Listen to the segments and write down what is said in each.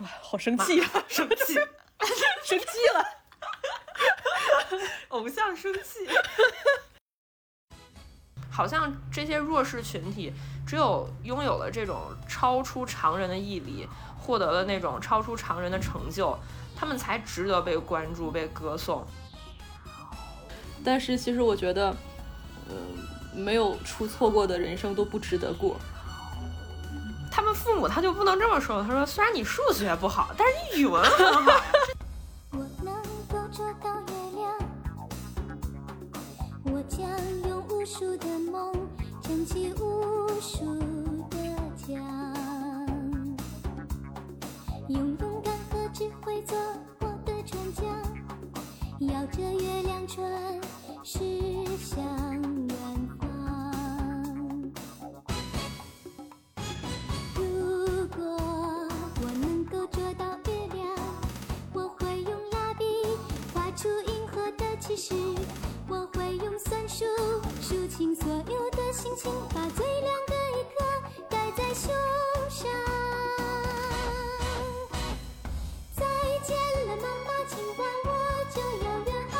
说好生气啊，生 气，生气了，偶像生气。好像这些弱势群体，只有拥有了这种超出常人的毅力，获得了那种超出常人的成就，他们才值得被关注、被歌颂。但是其实我觉得，嗯，没有出错过的人生都不值得过。们父母他就不能这么说，他说虽然你数学不好，但是你语文很好。我能够捉到月亮，我将用无数的梦撑起无数的家，用勇敢和智慧做我的船桨，摇着月亮船驶有的星星，把最亮的一颗戴在胸上。再见了，妈妈，今晚我就要远航。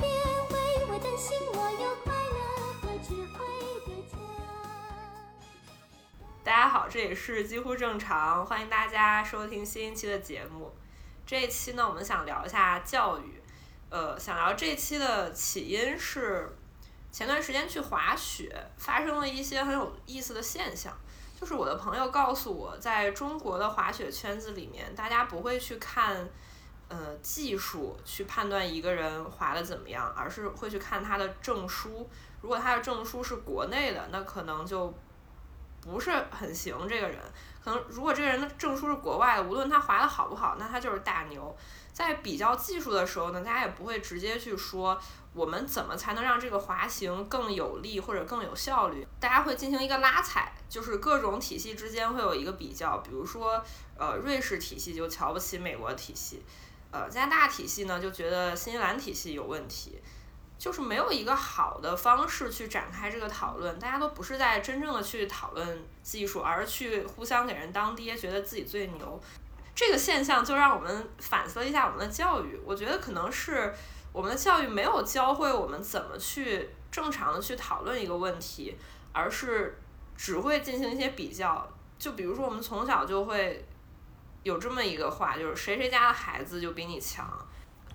别为我担心，我有快乐和智慧的家。大家好，这里是几乎正常，欢迎大家收听新一期的节目。这一期呢，我们想聊一下教育。呃，想聊这一期的起因是前段时间去滑雪，发生了一些很有意思的现象。就是我的朋友告诉我，在中国的滑雪圈子里面，大家不会去看呃技术去判断一个人滑的怎么样，而是会去看他的证书。如果他的证书是国内的，那可能就不是很行。这个人可能如果这个人的证书是国外的，无论他滑的好不好，那他就是大牛。在比较技术的时候呢，大家也不会直接去说我们怎么才能让这个滑行更有力或者更有效率，大家会进行一个拉踩，就是各种体系之间会有一个比较，比如说呃瑞士体系就瞧不起美国体系，呃加拿大体系呢就觉得新西兰体系有问题。就是没有一个好的方式去展开这个讨论，大家都不是在真正的去讨论技术，而是去互相给人当爹，觉得自己最牛。这个现象就让我们反思一下我们的教育。我觉得可能是我们的教育没有教会我们怎么去正常的去讨论一个问题，而是只会进行一些比较。就比如说，我们从小就会有这么一个话，就是谁谁家的孩子就比你强。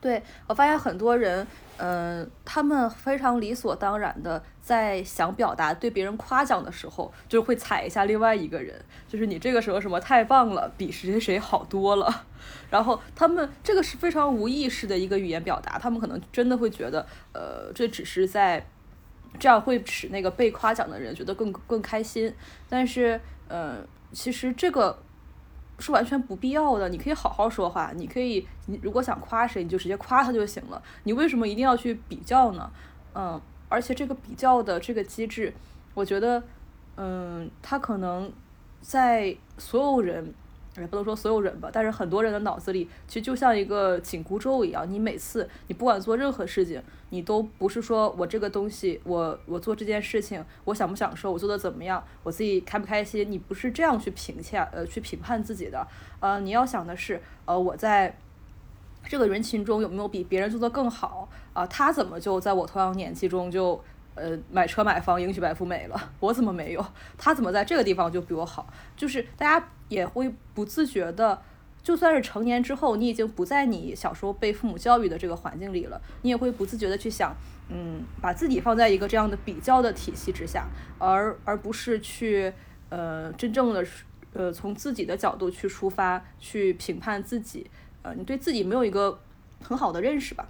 对我发现很多人，嗯、他们非常理所当然的在想表达对别人夸奖的时候，就会踩一下另外一个人，就是你这个时候什么太棒了，比谁谁谁好多了。然后他们这个是非常无意识的一个语言表达，他们可能真的会觉得，呃，这只是在这样会使那个被夸奖的人觉得更更开心。但是，呃，其实这个是完全不必要的。你可以好好说话，你可以，你如果想夸谁，你就直接夸他就行了。你为什么一定要去比较呢？嗯，而且这个比较的这个机制，我觉得，嗯，他可能在所有人。也不能说所有人吧，但是很多人的脑子里其实就像一个紧箍咒一样。你每次你不管做任何事情，你都不是说我这个东西，我我做这件事情，我享不享受，我做的怎么样，我自己开不开心，你不是这样去评价呃去评判自己的。呃，你要想的是，呃，我在这个人群中有没有比别人做的更好啊、他怎么就在我同样年纪中就呃买车买房迎娶白富美了，我怎么没有？他怎么在这个地方就比我好？就是大家也会不自觉的，就算是成年之后，你已经不在你小时候被父母教育的这个环境里了，你也会不自觉的去想，嗯，把自己放在一个这样的比较的体系之下，而而不是去呃真正的呃从自己的角度去出发，去评判自己，呃，你对自己没有一个很好的认识吧。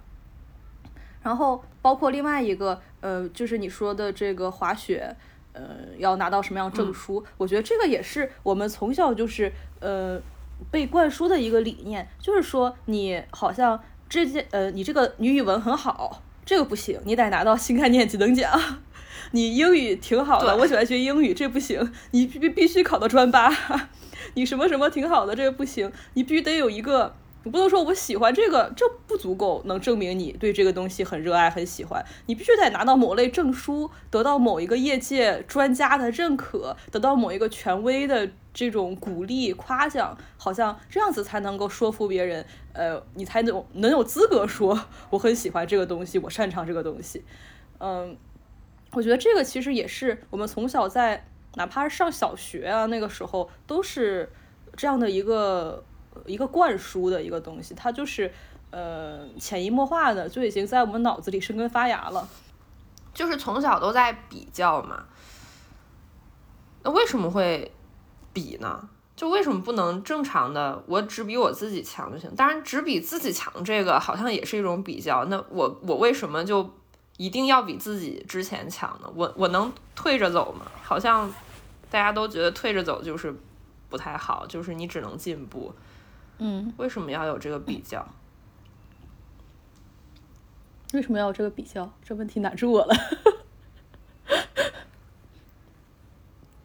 然后包括另外一个，呃，就是你说的这个滑雪，呃，要拿到什么样证书？我觉得这个也是我们从小就是呃被灌输的一个理念，就是说你好像这件呃你这个你语文很好，这个不行，你得拿到新概念几等奖。你英语挺好的，我喜欢学英语，这不行，你必必须考到专八。你什么什么挺好的，这个不行，你必须得有一个你不能说我喜欢这个，这不足够能证明你对这个东西很热爱、很喜欢。你必须得拿到某类证书，得到某一个业界专家的认可，得到某一个权威的这种鼓励、夸奖，好像这样子才能够说服别人。呃，你才能能有资格说我很喜欢这个东西，我擅长这个东西。嗯，我觉得这个其实也是我们从小在哪怕是上小学啊那个时候都是这样的一个。一个灌输的一个东西，它就是呃潜移默化的就已经在我们脑子里生根发芽了，就是从小都在比较嘛。那为什么会比呢？就为什么不能正常的我只比我自己强就行？当然，只比自己强这个好像也是一种比较。那我我为什么就一定要比自己之前强呢？我我能退着走吗？好像大家都觉得退着走就是不太好，就是你只能进步。嗯，为什么要有这个比较？为什么要有这个比较？这问题难住我了。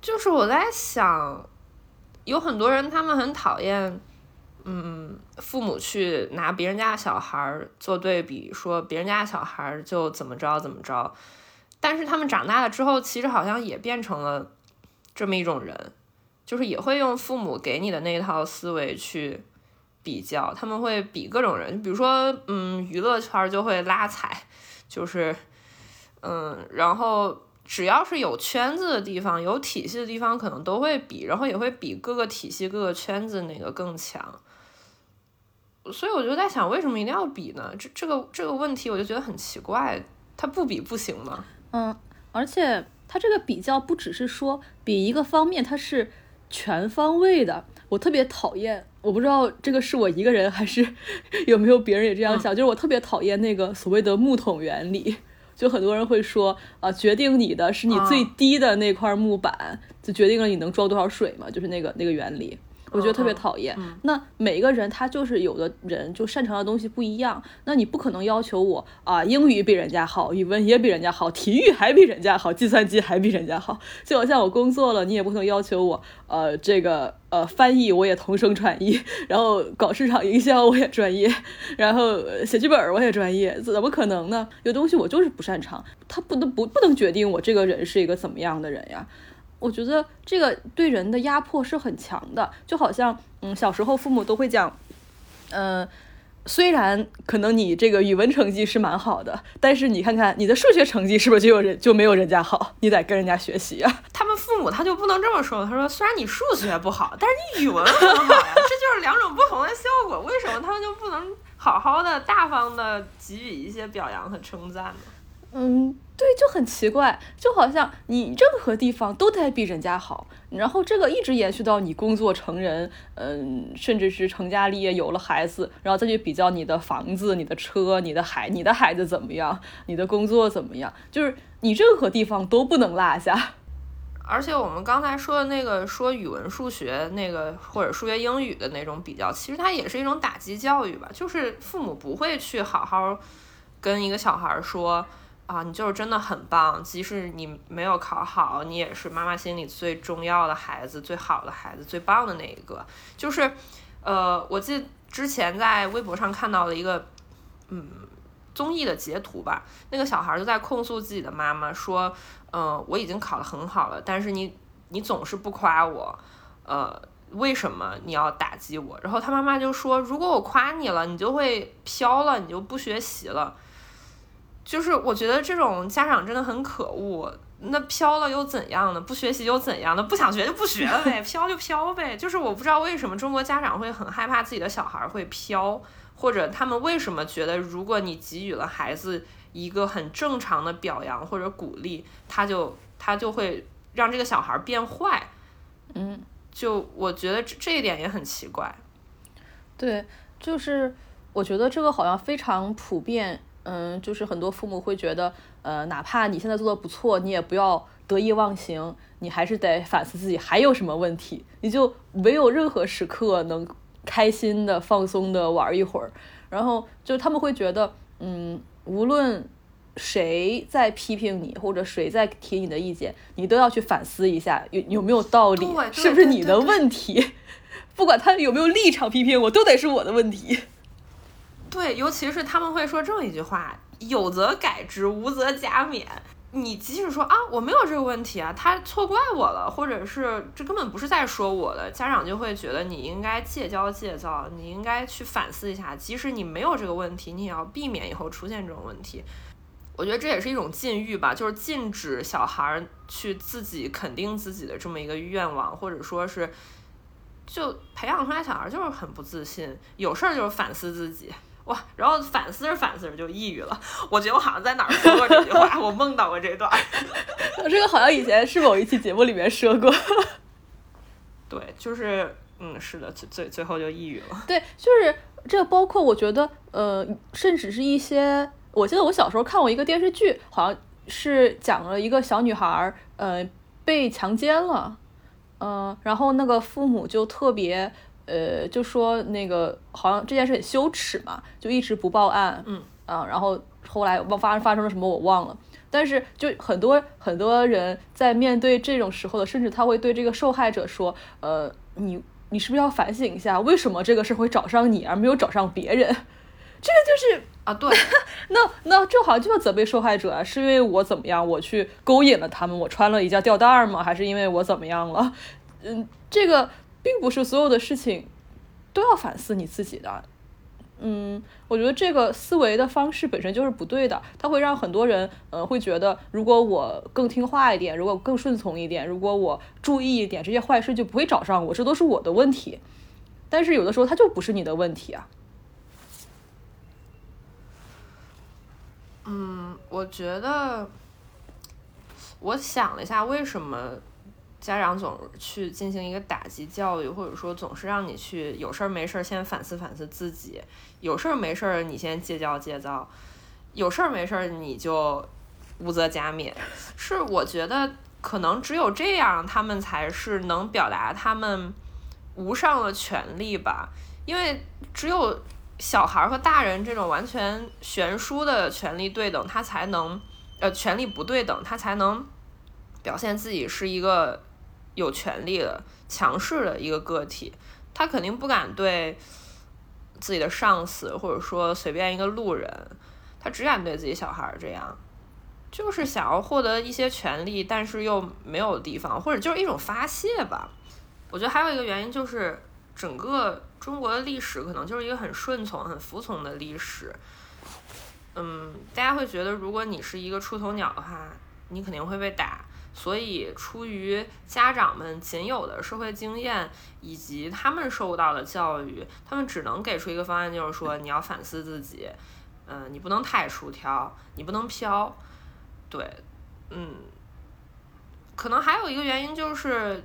就是我在想，有很多人他们很讨厌，嗯，父母去拿别人家的小孩做对比，说别人家的小孩就怎么着怎么着，但是他们长大了之后，其实好像也变成了这么一种人，就是也会用父母给你的那一套思维去。比较他们会比各种人，比如说，嗯，娱乐圈就会拉踩，就是，嗯，然后只要是有圈子的地方、有体系的地方，可能都会比，然后也会比各个体系、各个圈子哪个更强。所以我就在想，为什么一定要比呢？这这个这个问题，我就觉得很奇怪，他不比不行吗？嗯，而且他这个比较不只是说比一个方面，它是全方位的。我特别讨厌。我不知道这个是我一个人还是 有没有别人也这样想，就是我特别讨厌那个所谓的木桶原理，就很多人会说啊，决定你的是你最低的那块木板，就决定了你能装多少水嘛，就是那个那个原理。我觉得特别讨厌。那每一个人他就是有的人就擅长的东西不一样，那你不可能要求我啊，英语比人家好，语文也比人家好，体育还比人家好，计算机还比人家好。就好像我工作了，你也不可能要求我，呃，这个呃翻译我也同声传译，然后搞市场营销我也专业，然后写剧本我也专业，怎么可能呢？有东西我就是不擅长，他不能不不能决定我这个人是一个怎么样的人呀。我觉得这个对人的压迫是很强的，就好像，嗯，小时候父母都会讲，嗯，虽然可能你这个语文成绩是蛮好的，但是你看看你的数学成绩是不是就有人就没有人家好？你得跟人家学习啊。他们父母他就不能这么说，他说虽然你数学不好，但是你语文很好呀，这就是两种不同的效果。为什么他们就不能好好的、大方的给予一些表扬和称赞呢？嗯。对，就很奇怪，就好像你任何地方都得比人家好，然后这个一直延续到你工作成人，嗯，甚至是成家立业有了孩子，然后再去比较你的房子、你的车、你的孩、你的孩子怎么样，你的工作怎么样，就是你任何地方都不能落下。而且我们刚才说的那个说语文、数学那个或者数学、英语的那种比较，其实它也是一种打击教育吧，就是父母不会去好好跟一个小孩说。啊，你就是真的很棒，即使你没有考好，你也是妈妈心里最重要的孩子，最好的孩子，最棒的那一个。就是，呃，我记得之前在微博上看到了一个，嗯，综艺的截图吧，那个小孩就在控诉自己的妈妈说，嗯，我已经考得很好了，但是你你总是不夸我，呃，为什么你要打击我？然后他妈妈就说，如果我夸你了，你就会飘了，你就不学习了。就是我觉得这种家长真的很可恶。那飘了又怎样呢？不学习又怎样呢？不想学就不学了呗，飘就飘呗。就是我不知道为什么中国家长会很害怕自己的小孩会飘，或者他们为什么觉得如果你给予了孩子一个很正常的表扬或者鼓励，他就他就会让这个小孩变坏。嗯，就我觉得这这一点也很奇怪。对，就是我觉得这个好像非常普遍。嗯，就是很多父母会觉得，呃，哪怕你现在做的不错，你也不要得意忘形，你还是得反思自己还有什么问题。你就没有任何时刻能开心的、放松的玩一会儿。然后就他们会觉得，嗯，无论谁在批评你，或者谁在提你的意见，你都要去反思一下有有没有道理，是不是你的问题。不管他有没有立场批评我，都得是我的问题。对，尤其是他们会说这么一句话：“有则改之，无则加勉。”你即使说啊，我没有这个问题啊，他错怪我了，或者是这根本不是在说我的，家长就会觉得你应该戒骄戒躁，你应该去反思一下。即使你没有这个问题，你也要避免以后出现这种问题。我觉得这也是一种禁欲吧，就是禁止小孩去自己肯定自己的这么一个愿望，或者说是就培养出来小孩就是很不自信，有事儿就是反思自己。哇，然后反思着反思着就抑郁了。我觉得我好像在哪儿说过这句话，我梦到过这段。我这个好像以前是某一期节目里面说过。对，就是嗯，是的，最最最后就抑郁了。对，就是这个，包括我觉得，呃，甚至是一些，我记得我小时候看过一个电视剧，好像是讲了一个小女孩，呃，被强奸了，嗯，然后那个父母就特别。呃，就说那个好像这件事很羞耻嘛，就一直不报案。嗯啊，然后后来忘发发生了什么我忘了。但是就很多很多人在面对这种时候的，甚至他会对这个受害者说：“呃，你你是不是要反省一下，为什么这个事会找上你而没有找上别人？”这个就是啊，对，那那正好就要责备受害者啊，是因为我怎么样，我去勾引了他们，我穿了一件吊带儿吗？还是因为我怎么样了？嗯，这个。并不是所有的事情都要反思你自己的，嗯，我觉得这个思维的方式本身就是不对的，它会让很多人，呃，会觉得如果我更听话一点，如果更顺从一点，如果我注意一点，这些坏事就不会找上我，这都是我的问题。但是有的时候它就不是你的问题啊。嗯，我觉得，我想了一下，为什么？家长总去进行一个打击教育，或者说总是让你去有事儿没事儿先反思反思自己，有事儿没事儿你先戒骄戒躁，有事儿没事儿你就无则加勉。是我觉得可能只有这样，他们才是能表达他们无上的权利吧。因为只有小孩和大人这种完全悬殊的权利对等，他才能呃权利不对等，他才能表现自己是一个。有权利的、强势的一个个体，他肯定不敢对自己的上司，或者说随便一个路人，他只敢对自己小孩这样，就是想要获得一些权利，但是又没有地方，或者就是一种发泄吧。我觉得还有一个原因就是，整个中国的历史可能就是一个很顺从、很服从的历史。嗯，大家会觉得，如果你是一个出头鸟的话，你肯定会被打。所以，出于家长们仅有的社会经验以及他们受到的教育，他们只能给出一个方案，就是说你要反思自己，嗯，你不能太出挑，你不能飘，对，嗯，可能还有一个原因就是，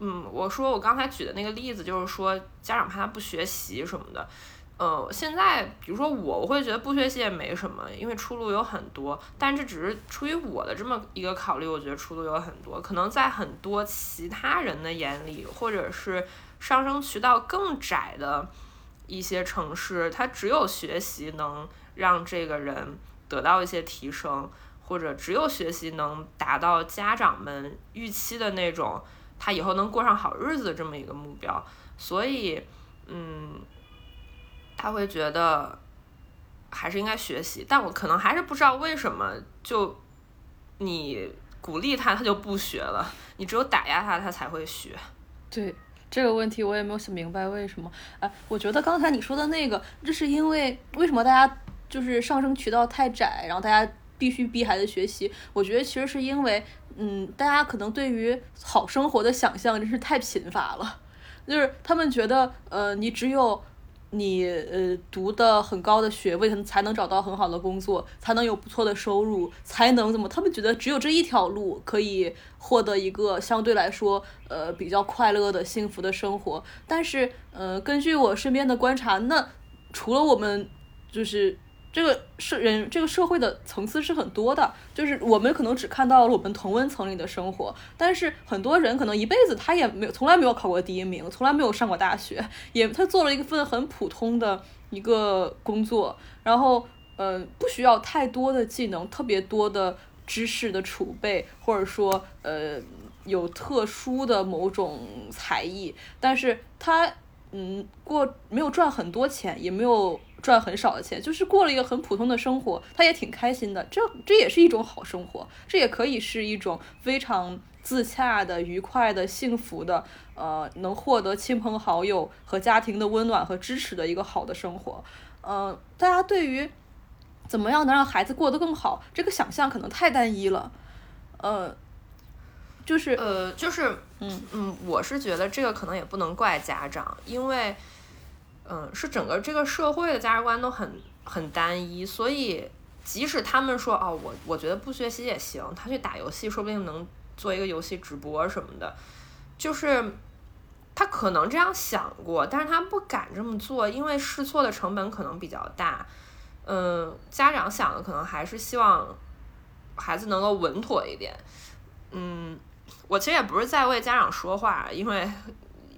嗯，我说我刚才举的那个例子，就是说家长怕他不学习什么的。呃，现在比如说我，我会觉得不学习也没什么，因为出路有很多。但这只是出于我的这么一个考虑，我觉得出路有很多。可能在很多其他人的眼里，或者是上升渠道更窄的一些城市，它只有学习能让这个人得到一些提升，或者只有学习能达到家长们预期的那种他以后能过上好日子的这么一个目标。所以，嗯。他会觉得还是应该学习，但我可能还是不知道为什么，就你鼓励他，他就不学了；你只有打压他，他才会学。对这个问题，我也没有想明白为什么。哎，我觉得刚才你说的那个，这是因为为什么大家就是上升渠道太窄，然后大家必须逼孩子学习？我觉得其实是因为，嗯，大家可能对于好生活的想象真是太贫乏了，就是他们觉得，呃，你只有。你呃读的很高的学位，才能找到很好的工作，才能有不错的收入，才能怎么？他们觉得只有这一条路可以获得一个相对来说呃比较快乐的幸福的生活。但是呃，根据我身边的观察，那除了我们就是。这个社人，这个社会的层次是很多的，就是我们可能只看到了我们同温层里的生活，但是很多人可能一辈子他也没有，从来没有考过第一名，从来没有上过大学，也他做了一份很普通的一个工作，然后呃，不需要太多的技能，特别多的知识的储备，或者说呃有特殊的某种才艺，但是他嗯过没有赚很多钱，也没有赚很少的钱，就是过了一个很普通的生活，他也挺开心的。这这也是一种好生活，这也可以是一种非常自洽的、愉快的、幸福的，呃，能获得亲朋好友和家庭的温暖和支持的一个好的生活。呃，大家对于怎么样能让孩子过得更好，这个想象可能太单一了。呃，就是呃，就是，嗯嗯，我是觉得这个可能也不能怪家长，因为，嗯，是整个这个社会的价值观都很很单一，所以即使他们说哦，我我觉得不学习也行，他去打游戏说不定能做一个游戏直播什么的，就是他可能这样想过，但是他不敢这么做，因为试错的成本可能比较大。嗯，家长想的可能还是希望孩子能够稳妥一点。嗯，我其实也不是在为家长说话，因为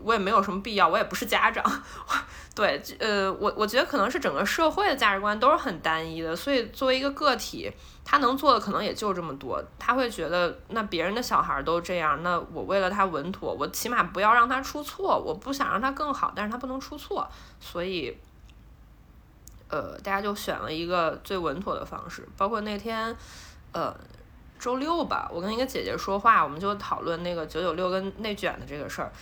我也没有什么必要，我也不是家长。对，呃，我我觉得可能是整个社会的价值观都是很单一的，所以作为一个个体，他能做的可能也就这么多。他会觉得，那别人的小孩都这样，那我为了他稳妥，我起码不要让他出错，我不想让他更好，但是他不能出错，所以。呃，大家就选了一个最稳妥的方式，包括那天，呃，周六吧，我跟一个姐姐说话，我们就讨论那个九九六跟内卷的这个事儿，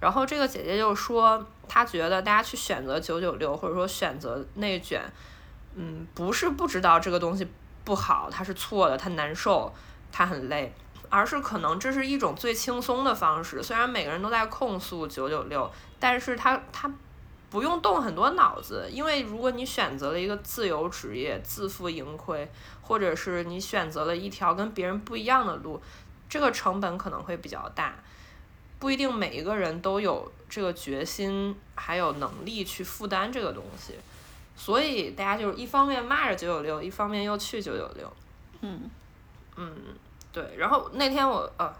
然后这个姐姐就说，她觉得大家去选择九九六或者说选择内卷，嗯，不是不知道这个东西不好，它是错的，它难受，它很累，而是可能这是一种最轻松的方式。虽然每个人都在控诉九九六，但是他他。不用动很多脑子，因为如果你选择了一个自由职业，自负盈亏，或者是你选择了一条跟别人不一样的路，这个成本可能会比较大，不一定每一个人都有这个决心还有能力去负担这个东西，所以大家就是一方面骂着九九六，一方面又去九九六，嗯嗯，对，然后那天我呃。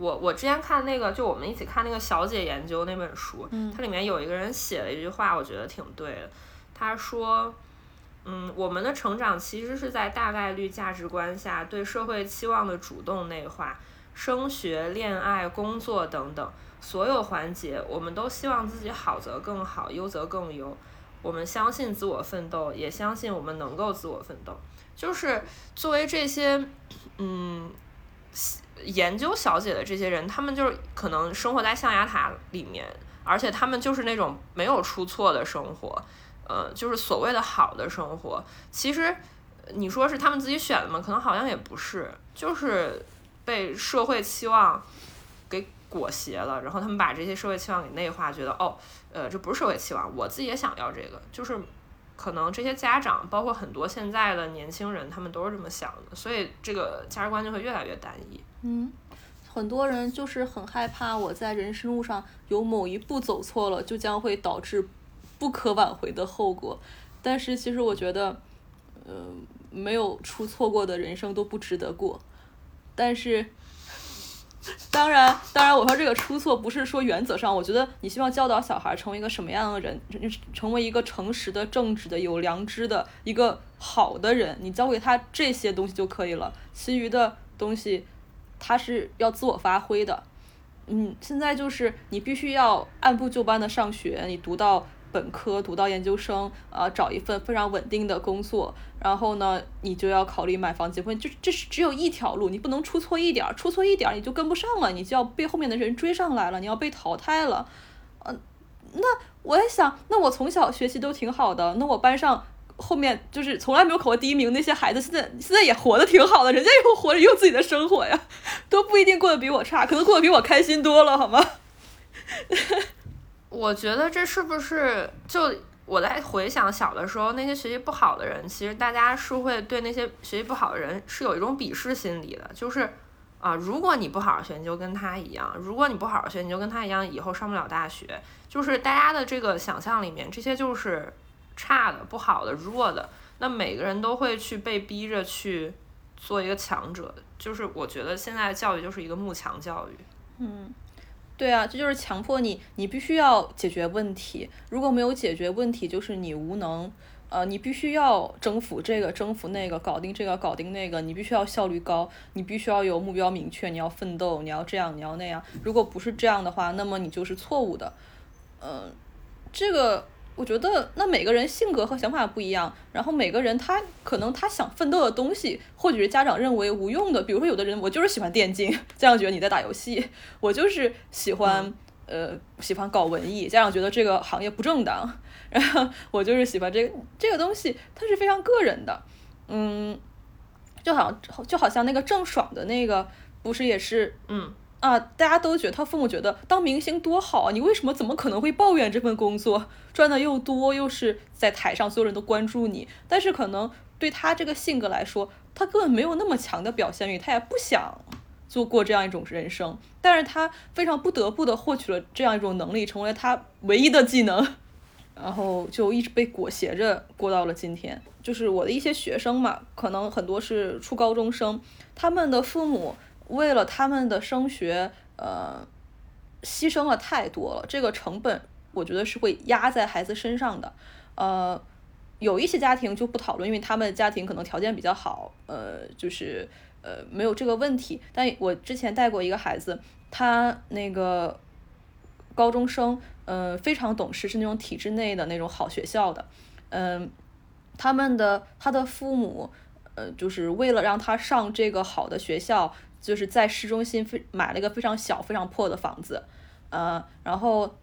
我我之前看那个，就我们一起看那个小姐研究那本书，嗯它里面有一个人写了一句话，我觉得挺对的。他说，嗯，我们的成长其实是在大概率价值观下对社会期望的主动内化，升学、恋爱、工作等等所有环节，我们都希望自己好则更好，优则更优。我们相信自我奋斗，也相信我们能够自我奋斗。就是作为这些，嗯。研究小姐的这些人，他们就是可能生活在象牙塔里面，而且他们就是那种没有出错的生活，呃，就是所谓的好的生活。其实你说是他们自己选的吗？可能好像也不是，就是被社会期望给裹挟了，然后他们把这些社会期望给内化，觉得哦，呃，这不是社会期望，我自己也想要这个，就是。可能这些家长，包括很多现在的年轻人，他们都是这么想的，所以这个价值观就会越来越单一。嗯，很多人就是很害怕我在人生路上有某一步走错了，就将会导致不可挽回的后果。但是其实我觉得，呃，没有出错过的人生都不值得过。但是。当然，当然，我说这个出错不是说原则上，我觉得你希望教导小孩成为一个什么样的人，成为一个诚实的、正直的、有良知的一个好的人，你教给他这些东西就可以了，其余的东西他是要自我发挥的。嗯，现在就是你必须要按部就班的上学，你读到。本科读到研究生，呃，找一份非常稳定的工作，然后呢，你就要考虑买房结婚，就这是只有一条路，你不能出错一点儿，出错一点儿你就跟不上了，你就要被后面的人追上来了，你要被淘汰了。嗯、呃，那我也想，那我从小学习都挺好的，那我班上后面就是从来没有考过第一名那些孩子，现在现在也活得挺好的，人家又活着也有自己的生活呀，都不一定过得比我差，可能过得比我开心多了，好吗？我觉得这是不是就我在回想小的时候那些学习不好的人，其实大家是会对那些学习不好的人是有一种鄙视心理的，就是啊，如果你不好好学，你就跟他一样；如果你不好好学，你就跟他一样，以后上不了大学。就是大家的这个想象里面，这些就是差的、不好的、弱的。那每个人都会去被逼着去做一个强者，就是我觉得现在教育就是一个慕强教育。嗯。对啊，这就是强迫你，你必须要解决问题。如果没有解决问题，就是你无能。呃，你必须要征服这个，征服那个，搞定这个，搞定那个，你必须要效率高，你必须要有目标明确，你要奋斗，你要这样，你要那样。如果不是这样的话，那么你就是错误的。嗯，这个我觉得，那每个人性格和想法不一样，然后每个人他可能他想奋斗的东西，或许是家长认为无用的，比如说有的人我就是喜欢电竞，家长觉得你在打游戏，我就是喜欢呃喜欢搞文艺，家长觉得这个行业不正当。然后我就是喜欢这个这个东西，它是非常个人的，嗯，就好像就好像那个郑爽的那个，不是也是，嗯啊，大家都觉得他父母觉得当明星多好啊，你为什么怎么可能会抱怨这份工作，赚的又多，又是在台上所有人都关注你，但是可能对他这个性格来说，他根本没有那么强的表现欲，他也不想做过这样一种人生，但是他非常不得不的获取了这样一种能力，成为他唯一的技能。然后就一直被裹挟着过到了今天。就是我的一些学生嘛，可能很多是初高中生，他们的父母为了他们的升学，呃，牺牲了太多了。这个成本，我觉得是会压在孩子身上的。呃，有一些家庭就不讨论，因为他们家庭可能条件比较好，呃，就是呃没有这个问题。但我之前带过一个孩子，他那个高中生。嗯，非常懂事，是那种体制内的那种好学校的，嗯，他们的他的父母，呃，就是为了让他上这个好的学校，就是在市中心非买了一个非常小、非常破的房子，呃，然后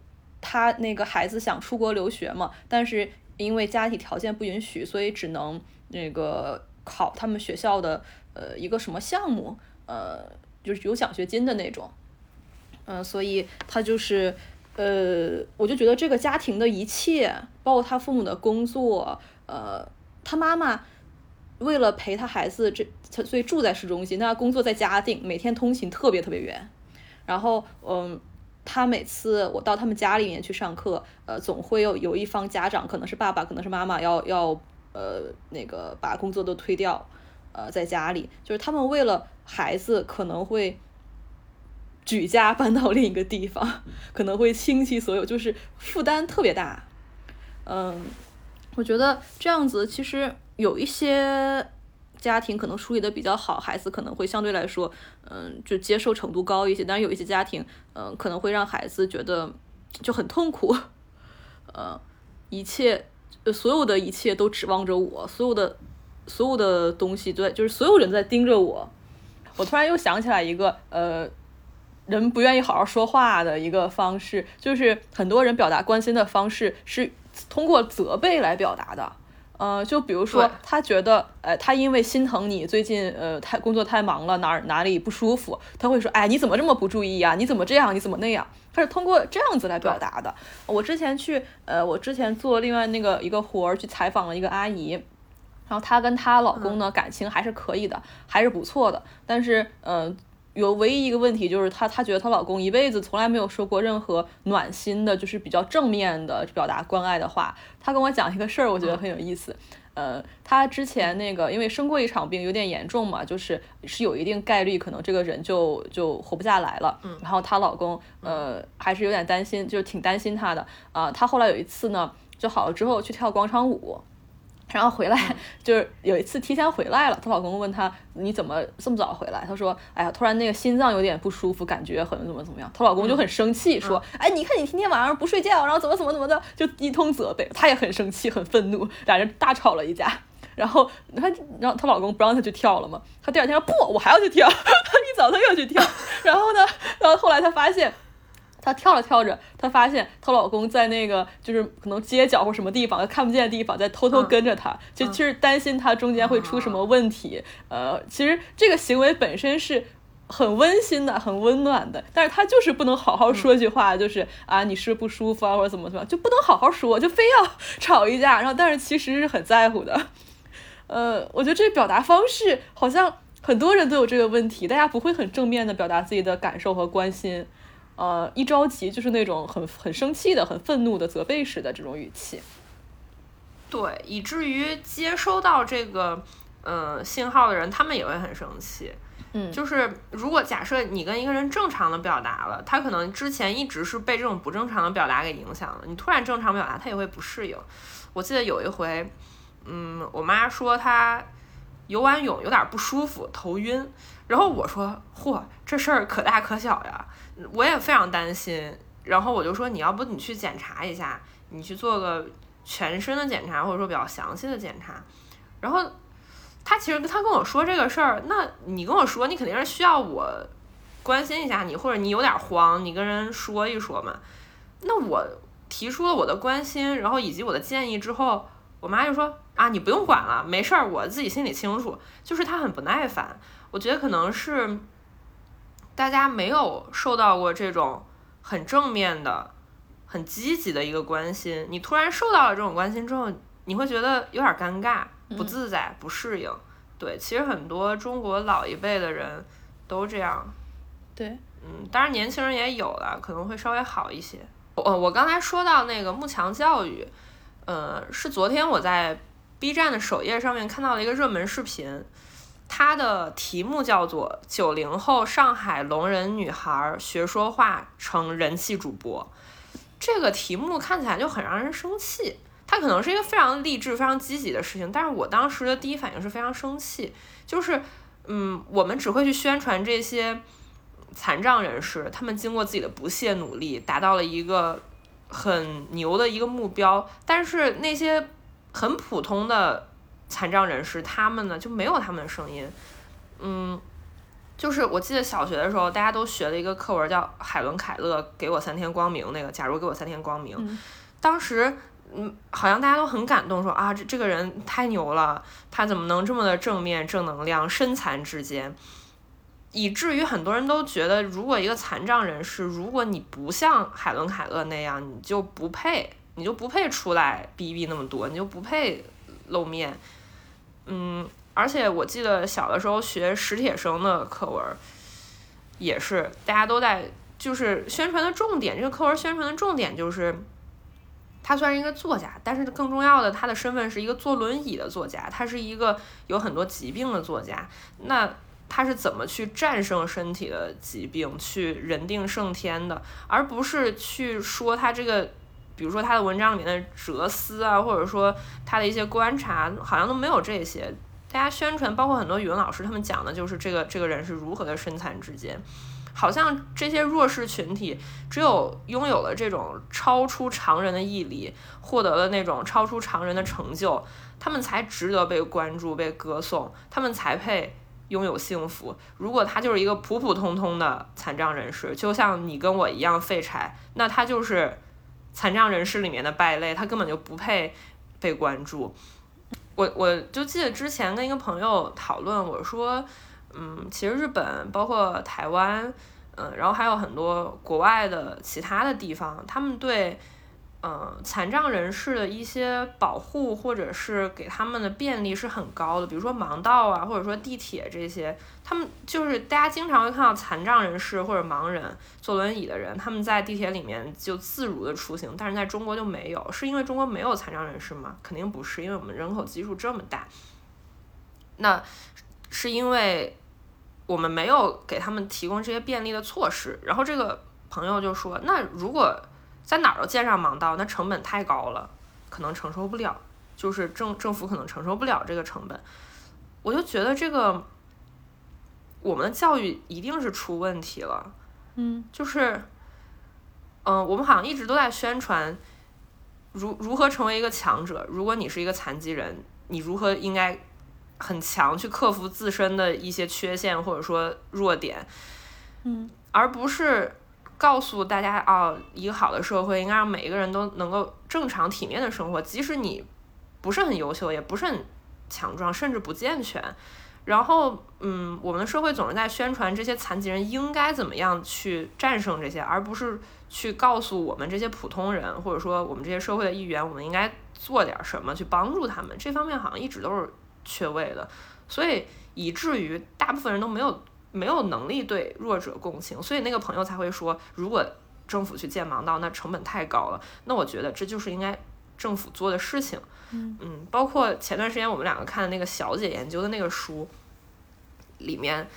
他那个孩子想出国留学嘛，但是因为家庭条件不允许，所以只能那个考他们学校的呃一个什么项目，呃，就是有奖学金的那种，嗯，所以他就是。呃，我就觉得这个家庭的一切，包括他父母的工作，呃，他妈妈为了陪他孩子，这他所以住在市中心，他工作在嘉定，每天通勤特别特别远。然后，嗯，他每次我到他们家里面去上课，呃，总会有有一方家长，可能是爸爸，可能是妈妈，要要呃那个把工作都推掉，呃，在家里，就是他们为了孩子可能会。举家搬到另一个地方，可能会倾其所有，就是负担特别大。嗯，我觉得这样子其实有一些家庭可能处理的比较好，孩子可能会相对来说，嗯，就接受程度高一些。但是有一些家庭，嗯，可能会让孩子觉得就很痛苦。呃，一切，所有的一切都指望着我，所有的所有的东西对，就是所有人在盯着我。我突然又想起来一个，呃。人不愿意好好说话的一个方式，就是很多人表达关心的方式是通过责备来表达的。呃，就比如说他觉得，呃，他因为心疼你最近呃太工作太忙了，哪儿哪里不舒服，他会说，哎，你怎么这么不注意呀？你怎么这样？你怎么那样？他是通过这样子来表达的。我之前去，呃，我之前做另外那个一个活儿，去采访了一个阿姨，然后她跟她老公呢感情还是可以的，还是不错的，但是，嗯。有唯一一个问题就是她，她觉得她老公一辈子从来没有说过任何暖心的，就是比较正面的表达关爱的话。她跟我讲一个事儿，我觉得很有意思。呃，她之前那个因为生过一场病，有点严重嘛，就是是有一定概率可能这个人就就活不下来了。嗯。然后她老公呃还是有点担心，就是挺担心她的啊。她后来有一次呢就好了之后去跳广场舞。然后回来 就是有一次提前回来了，她老公问她你怎么这么早回来？她说哎呀，突然那个心脏有点不舒服，感觉很怎么怎么样。她老公就很生气，说哎，你看你天天晚上不睡觉，然后怎么怎么怎么的，就一通责备。她也很生气，很愤怒，俩人大吵了一架。然后她，然后她老公不让她去跳了嘛，她第二天说不，我还要去跳。一早她又去跳，然后呢，然后后来她发现。她跳着跳着，她发现她老公在那个就是可能街角或什么地方看不见的地方，在偷偷跟着她，就其实担心她中间会出什么问题。呃，其实这个行为本身是很温馨的、很温暖的，但是她就是不能好好说句话，就是啊，你是不舒服啊，或者怎么怎么，就不能好好说，就非要 吵一架。然后，但是其实是很在乎的。呃，我觉得这表达方式好像很多人都有这个问题，大家不会很正面的表达自己的感受和关心。呃，一着急就是那种很很生气的、很愤怒的责备式的这种语气，对，以至于接收到这个呃信号的人，他们也会很生气。嗯，就是如果假设你跟一个人正常的表达了，他可能之前一直是被这种不正常的表达给影响了，你突然正常表达，他也会不适应。我记得有一回，嗯，我妈说她游完泳有点不舒服，头晕，然后我说，嚯，这事儿可大可小呀，我也非常担心。然后我就说，你要不你去检查一下，你去做个全身的检查，或者说比较详细的检查。然后他其实他跟我说这个事儿，那你跟我说，你肯定是需要我关心一下你，或者你有点慌，你跟人说一说嘛。那我提出了我的关心，然后以及我的建议之后，我妈就说啊，你不用管了，没事儿，我自己心里清楚。就是她很不耐烦，我觉得可能是大家没有受到过这种很正面的、很积极的一个关心，你突然受到了这种关心之后，你会觉得有点尴尬、不自在、不适应。对，其实很多中国老一辈的人都这样。对，嗯，当然年轻人也有了，可能会稍微好一些。我我刚才说到那个慕强教育，呃，是昨天我在 B 站的首页上面看到了一个热门视频，它的题目叫做“九零后上海聋人女孩学说话成人气主播”。这个题目看起来就很让人生气，它可能是一个非常励志、非常积极的事情，但是我当时的第一反应是非常生气，就是，嗯，我们只会去宣传这些。残障人士，他们经过自己的不懈努力，达到了一个很牛的一个目标。但是那些很普通的残障人士，他们呢就没有他们的声音。嗯，就是我记得小学的时候，大家都学了一个课文，叫海伦凯勒给我三天光明。那个，假如给我三天光明，当时嗯，好像大家都很感动，说啊，这这个人太牛了，他怎么能这么的正面、正能量，身残志坚。以至于很多人都觉得，如果一个残障人士，如果你不像海伦凯勒那样，你就不配，你就不配出来逼逼那么多，你就不配露面。嗯，而且我记得小的时候学史铁生的课文，也是大家都在就是宣传的重点，这个课文宣传的重点就是，他虽然一个作家，但是更重要的，他的身份是一个坐轮椅的作家，他是一个有很多疾病的作家。那他是怎么去战胜身体的疾病，去人定胜天的，而不是去说他这个，比如说他的文章里面的哲思啊，或者说他的一些观察，好像都没有这些。大家宣传，包括很多语文老师，他们讲的就是这个这个人是如何的身残志坚，好像这些弱势群体只有拥有了这种超出常人的毅力，获得了那种超出常人的成就，他们才值得被关注、被歌颂，他们才配。拥有幸福。如果他就是一个普普通通的残障人士，就像你跟我一样废柴，那他就是残障人士里面的败类，他根本就不配被关注。我我就记得之前跟一个朋友讨论，我说，嗯，其实日本包括台湾，嗯，然后还有很多国外的其他的地方，他们对。嗯，残障人士的一些保护或者是给他们的便利是很高的，比如说盲道啊，或者说地铁这些，他们就是大家经常会看到残障人士或者盲人坐轮椅的人，他们在地铁里面就自如的出行，但是在中国就没有，是因为中国没有残障人士吗？肯定不是，因为我们人口基数这么大，那是因为我们没有给他们提供这些便利的措施。然后这个朋友就说，那如果。在哪儿都建上盲道，那成本太高了，可能承受不了，就是政政府可能承受不了这个成本。我就觉得这个我们的教育一定是出问题了，嗯，就是，嗯，我们好像一直都在宣传如如何成为一个强者。如果你是一个残疾人，你如何应该很强去克服自身的一些缺陷或者说弱点，嗯，而不是。告诉大家哦，一个好的社会应该让每一个人都能够正常体面的生活，即使你不是很优秀，也不是很强壮，甚至不健全。然后，嗯，我们的社会总是在宣传这些残疾人应该怎么样去战胜这些，而不是去告诉我们这些普通人，或者说我们这些社会的一员，我们应该做点什么去帮助他们。这方面好像一直都是缺位的，所以以至于大部分人都没有。没有能力对弱者共情，所以那个朋友才会说，如果政府去建盲道，那成本太高了。那我觉得这就是应该政府做的事情。嗯包括前段时间我们两个看的那个小姐研究的那个书，里面，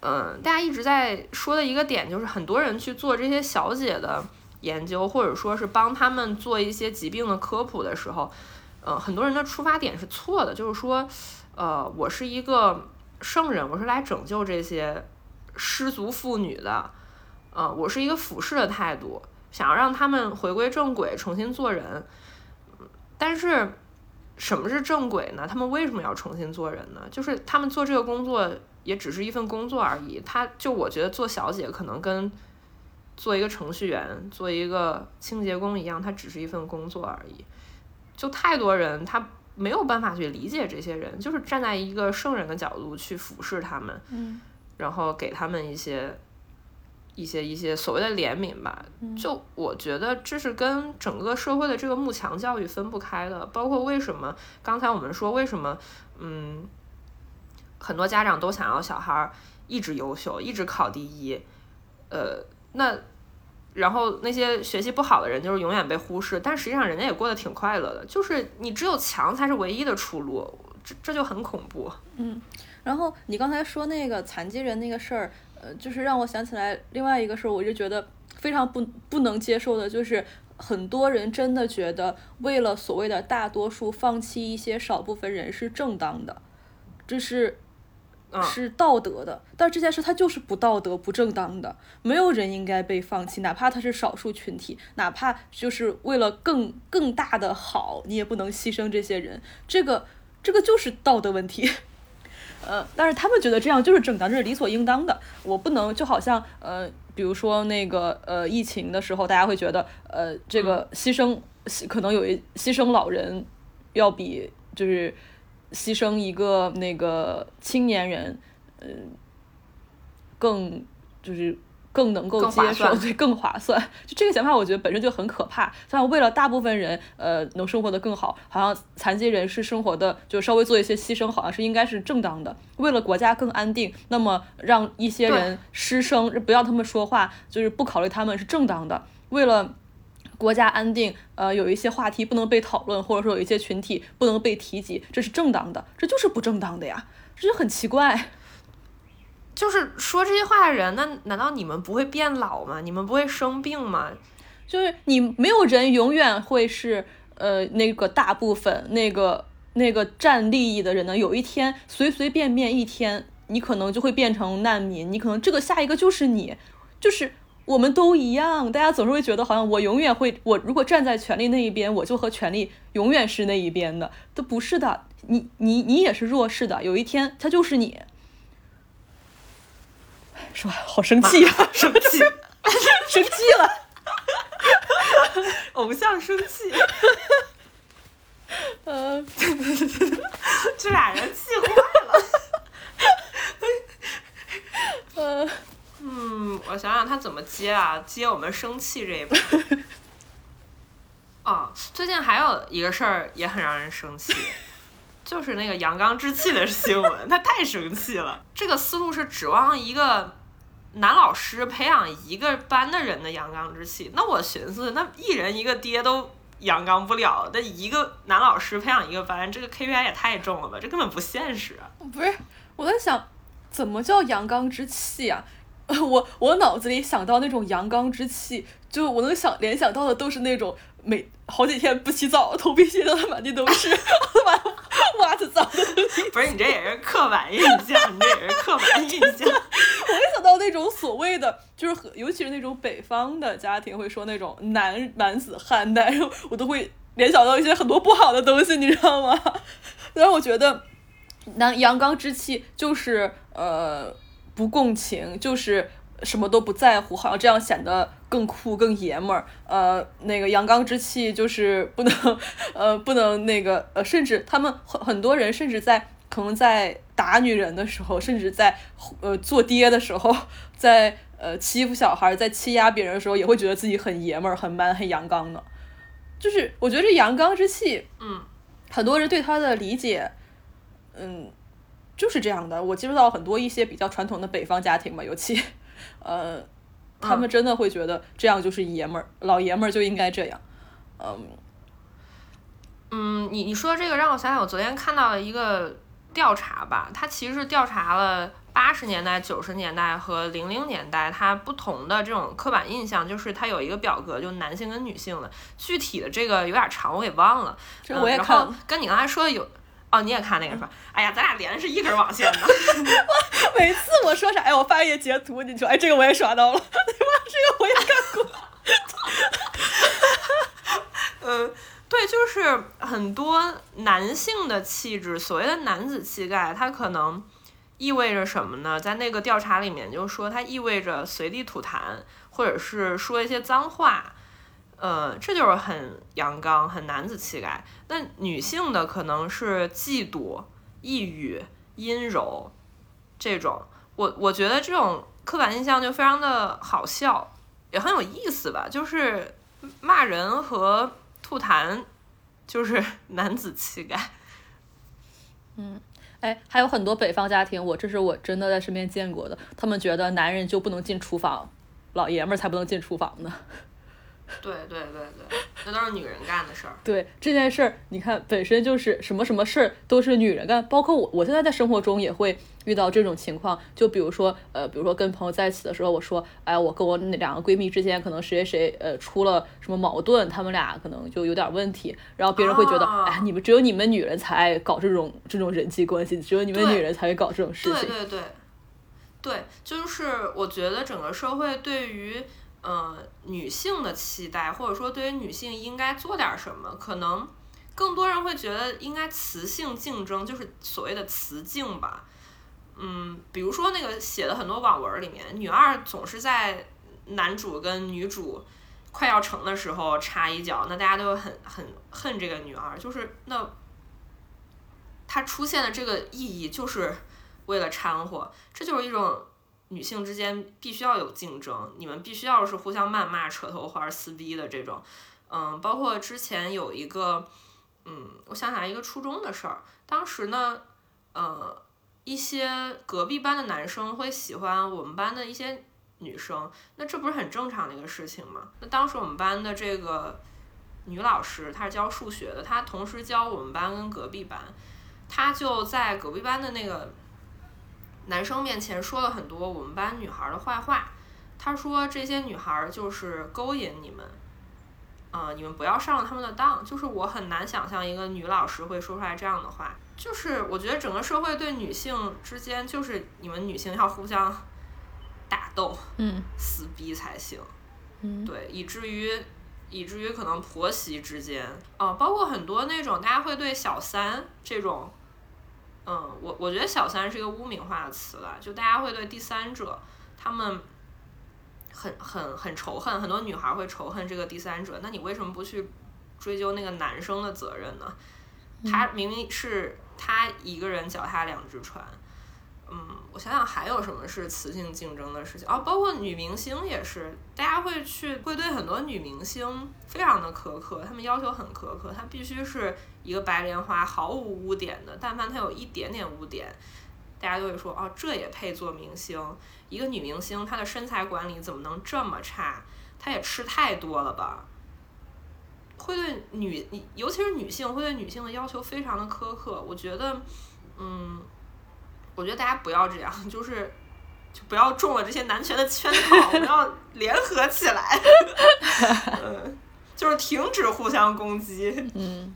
嗯，大家一直在说的一个点就是，很多人去做这些小姐的研究，或者说是帮他们做一些疾病的科普的时候，呃，很多人的出发点是错的，就是说，呃，我是一个圣人，我是来拯救这些失足妇女的，呃，我是一个俯视的态度，想要让他们回归正轨，重新做人。但是，什么是正轨呢？他们为什么要重新做人呢？就是他们做这个工作也只是一份工作而已。他就我觉得做小姐可能跟做一个程序员、做一个清洁工一样，它只是一份工作而已。就太多人他没有办法去理解这些人，就是站在一个圣人的角度去俯视他们，嗯然后给他们一些一些一些所谓的怜悯吧。就我觉得这是跟整个社会的这个慕强教育分不开的。包括为什么刚才我们说为什么嗯，很多家长都想要小孩儿一直优秀，一直考第一，呃，那。然后那些学习不好的人就是永远被忽视，但实际上人家也过得挺快乐的。就是你只有强才是唯一的出路，这这就很恐怖。嗯然后你刚才说那个残疾人那个事儿，呃，就是让我想起来另外一个事儿，我就觉得非常不不能接受的，就是很多人真的觉得为了所谓的大多数放弃一些少部分人是正当的，这是是道德的，但是这件事它就是不道德、不正当的，没有人应该被放弃，哪怕他是少数群体，哪怕就是为了更更大的好，你也不能牺牲这些人，这个这个就是道德问题。呃，但是他们觉得这样就是正当，这是理所应当的。我不能就好像呃，比如说那个呃疫情的时候，大家会觉得呃这个牺牲牺可能有一牺牲老人要比就是牺牲一个那个青年人，嗯、更就是更能够接受，算对，更划算。就这个想法，我觉得本身就很可怕。像为了大部分人，呃，能生活得更好，好像残疾人是生活的就稍微做一些牺牲，好像是应该是正当的。为了国家更安定，那么让一些人失声，不要他们说话，就是不考虑他们是正当的。为了国家安定，呃，有一些话题不能被讨论，或者说有一些群体不能被提及，这是正当的，这就是不正当的呀，这就很奇怪。就是说这些话的人，那难道你们不会变老吗？你们不会生病吗？就是你没有人永远会是呃那个大部分那个那个占利益的人呢。有一天随随便便一天，你可能就会变成难民，你可能这个下一个就是你，就是我们都一样。大家总是会觉得好像我永远会，我如果站在权力那一边，我就和权力永远是那一边的，都不是的。你你你也是弱势的，有一天他就是你。是吧好生气呀、生气，生气了。偶像生气，呃，这俩人气坏了。呃，嗯，我想想他怎么接啊？接我们生气这一把。哦，最近还有一个事儿也很让人生气，就是那个阳刚之气的新闻，他太生气了。这个思路是指望一个男老师培养一个班的人的阳刚之气，那我寻思，那一人一个爹都阳刚不了，那一个男老师培养一个班，这个 KPI 也太重了吧？这根本不现实！不是，我在想，怎么叫阳刚之气啊？我我脑子里想到那种阳刚之气，就我能想联想到的都是那种每好几天不洗澡，头皮屑掉的满地都是，把袜子脏的。不是你这也是刻板印象，你这也是刻板印象。我会想到那种所谓的，就是和尤其是那种北方的家庭会说那种男男子汉，但是我都会联想到一些很多不好的东西，你知道吗？然后我觉得男阳刚之气就是呃不共情，就是什么都不在乎，好像这样显得更酷更爷们儿。呃，那个阳刚之气就是不能 呃不能那个呃，甚至他们很很多人甚至在可能在打女人的时候，甚至在呃做爹的时候，在呃欺负小孩，在欺压别人的时候，也会觉得自己很爷们儿、很 man、很阳刚的。就是我觉得这阳刚之气，嗯，很多人对他的理解，嗯，就是这样的。我接触到很多一些比较传统的北方家庭吧，尤其，呃，他们真的会觉得这样就是爷们儿，老爷们儿就应该这样。嗯，嗯，你你说这个让我想想我昨天看到了一个调查吧，它其实是调查了八十年代、九十年代和零零年代它不同的这种刻板印象，就是它有一个表格，就男性跟女性的，具体的这个有点长，我给忘了。这我也嗯、看然后跟你刚才说的有，哦，你也看那个是吧？哎呀，咱俩连的是一根网线呢。每次我说啥，哎，我发一个截图，你说，哎，这个我也刷到了，对吧？这个我也看过。嗯，对，就是很多男性的气质，所谓的男子气概，它可能意味着什么呢？在那个调查里面就说，它意味着随地吐痰，或者是说一些脏话，呃，这就是很阳刚、很男子气概。那女性的可能是嫉妒、抑郁、阴柔这种，我我觉得这种刻板印象就非常的好笑，也很有意思吧，就是骂人和吐痰就是 男子气概。嗯哎，还有很多北方家庭，我这是我真的在身边见过的，他们觉得男人就不能进厨房，老爷们儿才不能进厨房呢。对对对对，那都是女人干的事儿。对这件事儿，你看本身就是什么什么事儿都是女人干，包括我，我现在在生活中也会遇到这种情况。就比如说，呃，比如说跟朋友在一起的时候，我说，哎，我跟我那两个闺蜜之间可能谁谁谁呃出了什么矛盾，她们俩可能就有点问题，然后别人会觉得，啊哎，你们只有你们女人才爱搞这种这种人际关系，只有你们女人才会搞这种事情。对对对，对，就是我觉得整个社会对于呃女性的期待，或者说对于女性应该做点什么，可能更多人会觉得应该雌性竞争，就是所谓的雌竞吧。嗯，比如说那个写的很多网文里面，女二总是在男主跟女主快要成的时候插一脚，那大家都很很恨这个女二，就是那她出现的这个意义就是为了掺和，这就是一种女性之间必须要有竞争，你们必须要是互相谩骂、扯头花、撕逼的这种。嗯，包括之前有一个，嗯，我想起来一个初中的事儿，当时呢，呃，一些隔壁班的男生会喜欢我们班的一些女生，那这不是很正常的一个事情吗？那当时我们班的这个女老师，她是教数学的，她同时教我们班跟隔壁班，她就在隔壁班的那个男生面前说了很多我们班女孩的坏话。他说这些女孩就是勾引你们，呃，你们不要上了他们的当。就是我很难想象一个女老师会说出来这样的话。就是我觉得整个社会对女性之间，就是你们女性要互相打斗、嗯撕逼才行。嗯，对，以至于以至于可能婆媳之间，啊、包括很多那种大家会对小三这种，嗯，我我觉得小三是一个污名化的词了，就大家会对第三者，他们很很很仇恨，很多女孩会仇恨这个第三者，那你为什么不去追究那个男生的责任呢？他明明是他一个人脚踏两只船。嗯，我想想还有什么是雌性竞争的事情哦，包括女明星也是，大家会去会对很多女明星非常的苛刻，她们要求很苛刻，她必须是一个白莲花，毫无污点的，但凡她有一点点污点，大家都会说哦，这也配做明星？一个女明星她的身材管理怎么能这么差？她也吃太多了吧？会对女，尤其是女性，会对女性的要求非常的苛刻。我觉得，嗯。我觉得大家不要这样，就是就不要中了这些男权的圈套，我们要联合起来，嗯，就是停止互相攻击。嗯，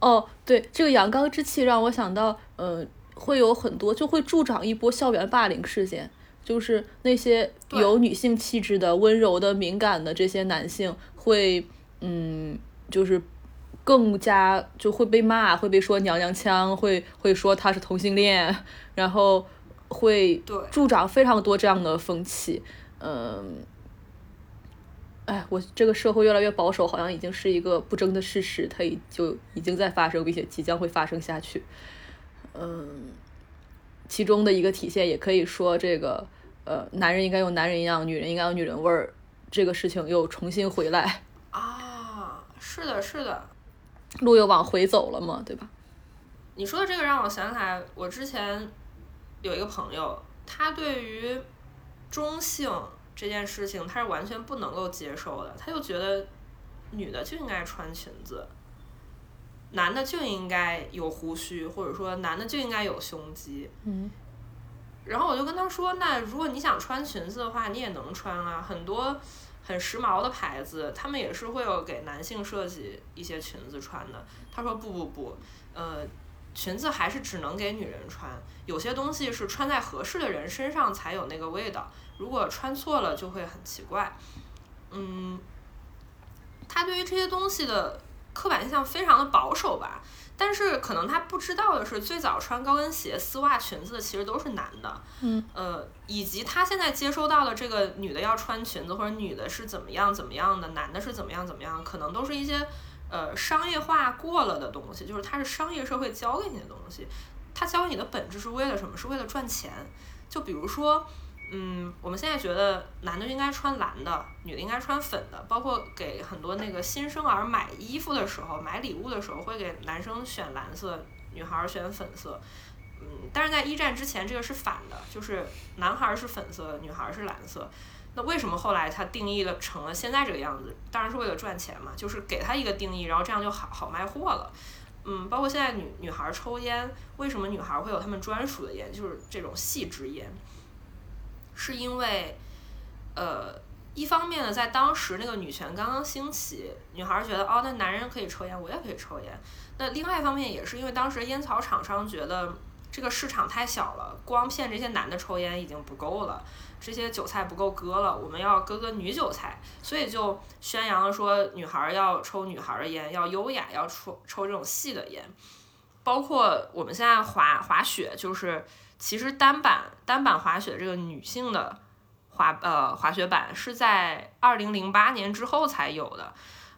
哦，对，这个阳刚之气让我想到，呃，会有很多就会助长一波校园霸凌事件，就是那些有女性气质的、温柔的、敏感的这些男性会，嗯，就是更加就会被骂，会被说娘娘腔，会会说他是同性恋，然后会助长非常多这样的风气，嗯。哎，我这个社会越来越保守，好像已经是一个不争的事实，它已就已经在发生，并且即将会发生下去。嗯，其中的一个体现，也可以说这个，呃，男人应该有男人样，女人应该有女人味儿，这个事情又重新回来，啊，是的，是的。路又往回走了嘛，对吧？你说的这个让我想起来，我之前有一个朋友，他对于中性这件事情，他是完全不能够接受的，他就觉得女的就应该穿裙子。男的就应该有胡须，或者说男的就应该有胸肌。嗯然后我就跟他说，那如果你想穿裙子的话，你也能穿啊，很多很时髦的牌子，他们也是会有给男性设计一些裙子穿的。他说不不不，呃，裙子还是只能给女人穿，有些东西是穿在合适的人身上才有那个味道，如果穿错了就会很奇怪。嗯，他对于这些东西的刻板印象非常的保守吧。但是可能他不知道的是，最早穿高跟鞋、丝袜、裙子的其实都是男的，嗯，呃，以及他现在接收到的这个女的要穿裙子，或者女的是怎么样怎么样的，男的是怎么样怎么样，可能都是一些呃商业化过了的东西，就是它是商业社会教给你的东西，它教给你的本质是为了什么？是为了赚钱。就比如说。嗯，我们现在觉得男的应该穿蓝的，女的应该穿粉的，包括给很多那个新生儿买衣服的时候、买礼物的时候，会给男生选蓝色，女孩儿选粉色。嗯，但是在一战之前，这个是反的，就是男孩儿是粉色，女孩儿是蓝色。那为什么后来他定义了成了现在这个样子？当然是为了赚钱嘛，就是给他一个定义，然后这样就好好卖货了。嗯，包括现在女女孩儿抽烟，为什么女孩儿会有她们专属的烟？就是这种细支烟。是因为，呃，一方面呢，在当时那个女权刚刚兴起，女孩觉得哦，那男人可以抽烟，我也可以抽烟。那另外一方面也是因为当时烟草厂商觉得这个市场太小了，光骗这些男的抽烟已经不够了，这些韭菜不够割了，我们要割割女韭菜，所以就宣扬了说女孩要抽女孩的烟，要优雅，要抽抽这种细的烟。包括我们现在滑滑雪，就是其实单板单板滑雪这个女性的滑呃滑雪板是在二零零八年之后才有的。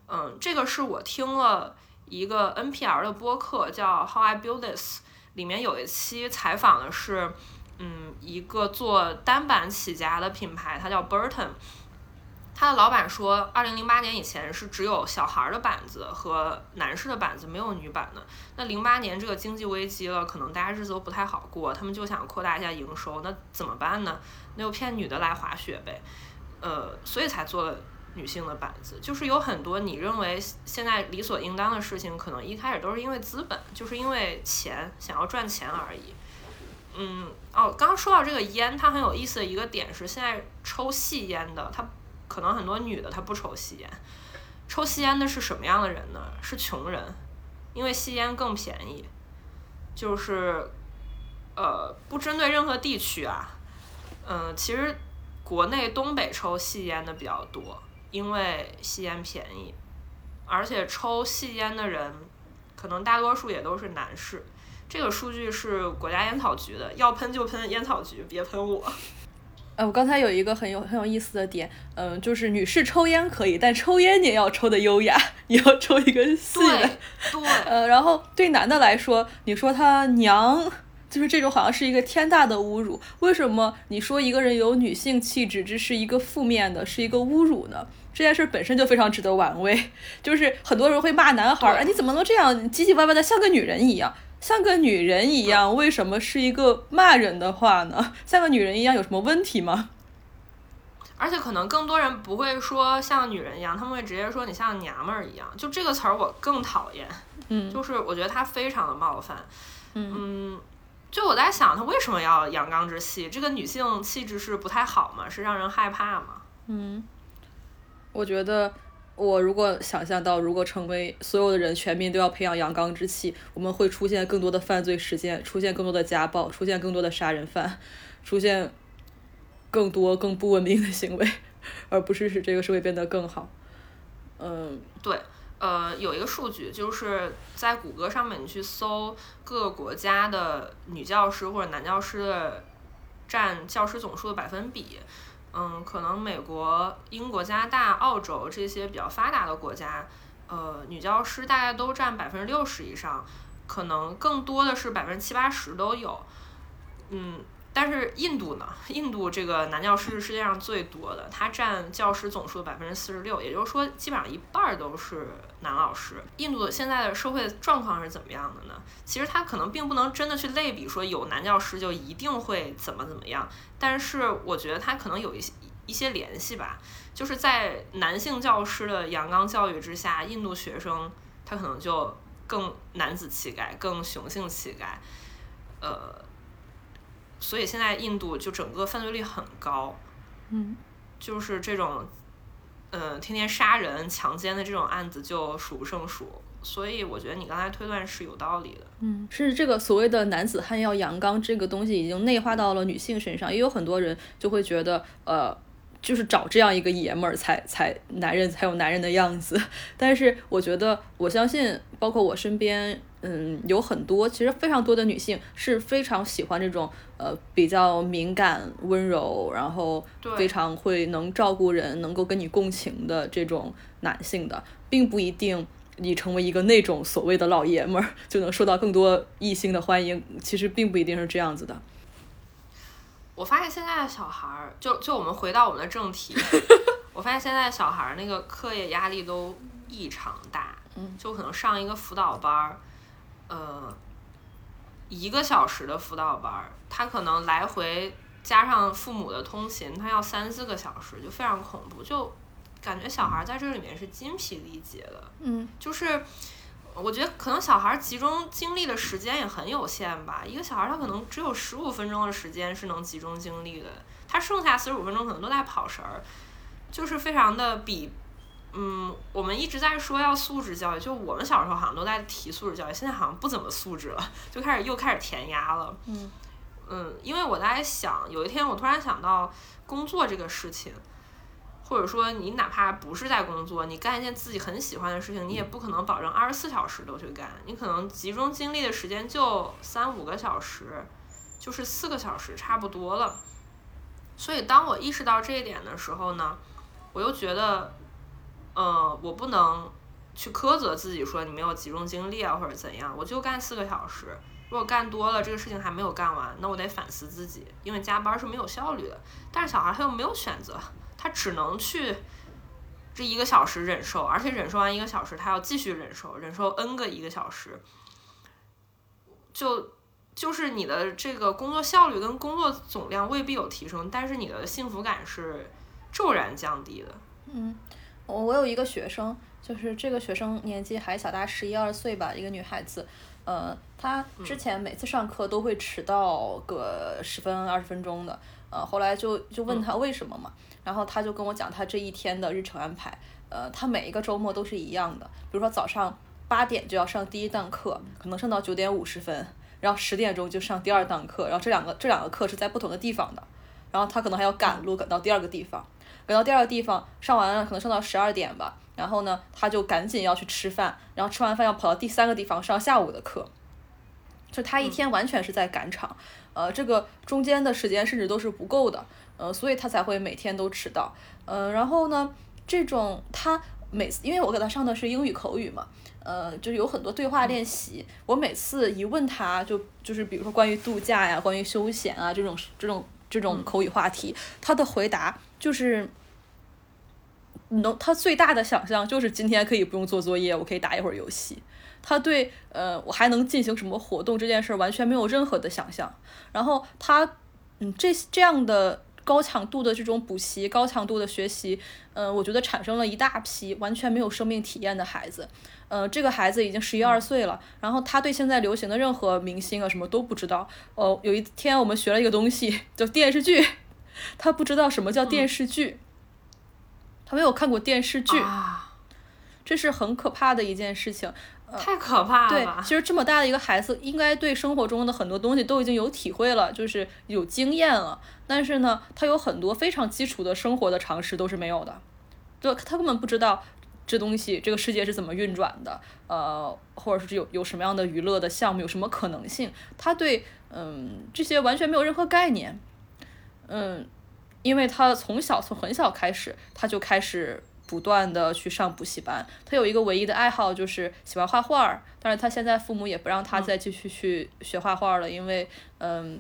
嗯，这个是我听了一个 NPR 的播客叫 How I Build This，里面有一期采访的是嗯一个做单板起家的品牌，它叫 Burton。他的老板说，二零零八年以前是只有小孩的板子和男士的板子，没有女版的。那零八年这个经济危机了，可能大家日子都不太好过，他们就想扩大一下营收，那怎么办呢？那就骗女的来滑雪呗，呃，所以才做了女性的板子。就是有很多你认为现在理所应当的事情，可能一开始都是因为资本，就是因为钱，想要赚钱而已。嗯，哦，刚刚说到这个烟，它很有意思的一个点是，现在抽细烟的，它。可能很多女的她不抽吸烟，抽吸烟的是什么样的人呢？是穷人，因为吸烟更便宜。就是，呃，不针对任何地区啊，嗯，其实国内东北抽细烟的比较多，因为吸烟便宜，而且抽细烟的人可能大多数也都是男士。这个数据是国家烟草局的，要喷就喷烟草局，别喷我。呃，我刚才有一个很有很有意思的点，嗯，就是女士抽烟可以，但抽烟你也要抽的优雅，你要抽一根细的，对，呃，然后对男的来说，你说他娘，就是这种好像是一个天大的侮辱。为什么你说一个人有女性气质，这是一个负面的，是一个侮辱呢？这件事本身就非常值得玩味，就是很多人会骂男孩儿，哎，你怎么能这样唧唧歪歪的，像个女人一样？像个女人一样，为什么是一个骂人的话呢？像个女人一样有什么问题吗？而且可能更多人不会说像女人一样，他们会直接说你像娘们儿一样。就这个词儿我更讨厌，嗯，就是我觉得它非常的冒犯，嗯，就我在想，他为什么要阳刚之气？这个女性气质是不太好吗？是让人害怕吗？嗯，我觉得。我如果想象到，如果成为所有的人，全民都要培养阳刚之气，我们会出现更多的犯罪事件，出现更多的家暴，出现更多的杀人犯，出现更多更不文明的行为，而不是使这个社会变得更好。嗯，对，呃，有一个数据，就是在谷歌上面你去搜各个国家的女教师或者男教师的占教师总数的百分比。嗯，可能美国、英国、加拿大、澳洲这些比较发达的国家，呃，女教师大概都占百分之六十以上，可能更多的是百分之七八十都有。嗯，但是印度呢？印度这个男教师是世界上最多的，它占教师总数的百分之四十六，也就是说，基本上一半都是男老师。印度现在的社会状况是怎么样的呢？其实它可能并不能真的去类比说有男教师就一定会怎么怎么样。但是我觉得他可能有一些一些联系吧，就是在男性教师的阳刚教育之下，印度学生他可能就更男子气概、更雄性气概，呃，所以现在印度就整个犯罪率很高，嗯就是这种，呃、天天杀人、强奸的这种案子就数不胜数。所以我觉得你刚才推断是有道理的。嗯，是这个所谓的男子汉要阳刚这个东西已经内化到了女性身上，也有很多人就会觉得，呃，就是找这样一个爷们儿才才男人才有男人的样子。但是我觉得，我相信，包括我身边，嗯，有很多其实非常多的女性是非常喜欢这种呃比较敏感、温柔，然后对非常会能照顾人、能够跟你共情的这种男性的，并不一定。你成为一个那种所谓的老爷们儿，就能受到更多异性的欢迎，其实并不一定是这样子的。我发现现在的小孩儿，就就我们回到我们的正题，我发现现在小孩儿那个课业压力都异常大，嗯，就可能上一个辅导班儿，呃，一个小时的辅导班儿，他可能来回加上父母的通勤，他要三四个小时，就非常恐怖，就感觉小孩儿在这里面是精疲力竭的，嗯就是我觉得可能小孩儿集中精力的时间也很有限吧。一个小孩儿他可能只有十五分钟的时间是能集中精力的，他剩下四十五分钟可能都在跑神儿，就是非常的比。嗯，我们一直在说要素质教育，就我们小时候好像都在提素质教育，现在好像不怎么素质了，就开始又开始填鸭了。嗯嗯，因为我在想，有一天我突然想到工作这个事情，或者说你哪怕不是在工作，你干一件自己很喜欢的事情，你也不可能保证二十四小时都去干，你可能集中精力的时间就三五个小时，就是四个小时差不多了。所以当我意识到这一点的时候呢，我又觉得，呃，我不能去苛责自己说你没有集中精力啊，或者怎样，我就干四个小时。如果干多了，这个事情还没有干完，那我得反思自己，因为加班是没有效率的。但是小孩他又没有选择，他只能去这一个小时忍受，而且忍受完一个小时，他要继续忍受，忍受 n 个一个小时，就就是你的这个工作效率跟工作总量未必有提升，但是你的幸福感是骤然降低的。嗯，我我有一个学生，就是这个学生年纪还小，大概十一二岁吧，一个女孩子。呃，她之前每次上课都会迟到个十分二十分钟的，呃，后来就就问她为什么嘛，然后她就跟我讲她这一天的日程安排，呃，她每一个周末都是一样的，比如说早上八点就要上第一档课，可能上到九点五十分，然后十点钟就上第二档课，然后这两个这两个课是在不同的地方的，然后她可能还要赶路赶到第二个地方，赶到第二个地方上完了，可能上到十二点吧，然后呢，他就赶紧要去吃饭，然后吃完饭要跑到第三个地方上下午的课，就他一天完全是在赶场，呃，这个中间的时间甚至都是不够的，呃，所以他才会每天都迟到，呃，然后呢，这种他每次，因为我给他上的是英语口语嘛。呃，就是有很多对话练习。我每次一问他，就就是比如说关于度假呀、关于休闲啊这种这种这种口语话题，他的回答就是能，他最大的想象就是今天可以不用做作业，我可以打一会儿游戏。他对呃我还能进行什么活动这件事儿完全没有任何的想象。然后他嗯这这样的高强度的这种补习、高强度的学习，嗯、我觉得产生了一大批完全没有生命体验的孩子。呃，这个孩子已经十一二岁了，然后他对现在流行的任何明星啊什么都不知道。哦，有一天我们学了一个东西 叫电视剧，他不知道什么叫电视剧，他没有看过电视剧，啊，这是很可怕的一件事情。太可怕了对，其实这么大的一个孩子，应该对生活中的很多东西都已经有体会了，就是有经验了。但是呢，他有很多非常基础的生活的常识都是没有的，就他根本不知道这东西这个世界是怎么运转的，呃，或者是有有什么样的娱乐的项目，有什么可能性，他对嗯这些完全没有任何概念，嗯，因为他从小从很小开始，他就开始不断的去上补习班。他有一个唯一的爱好就是喜欢画画儿，但是他现在父母也不让他再继续去学画画了，因为嗯，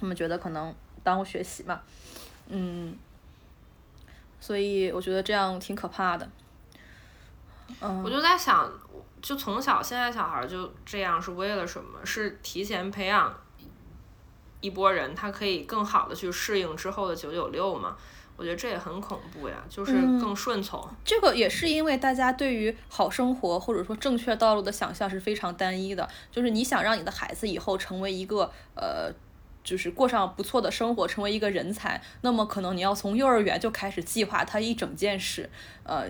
他们觉得可能耽误学习嘛，嗯，所以我觉得这样挺可怕的。嗯，我就在想，就从小现在小孩儿就这样是为了什么？是提前培养一波人，他可以更好的去适应之后的九九六嘛？我觉得这也很恐怖呀，就是嗯更顺从。这个也是因为大家对于好生活或者说正确道路的想象是非常单一的，就是你想让你的孩子以后成为一个呃。就是过上不错的生活，成为一个人才，那么可能你要从幼儿园就开始计划他一整件事，呃，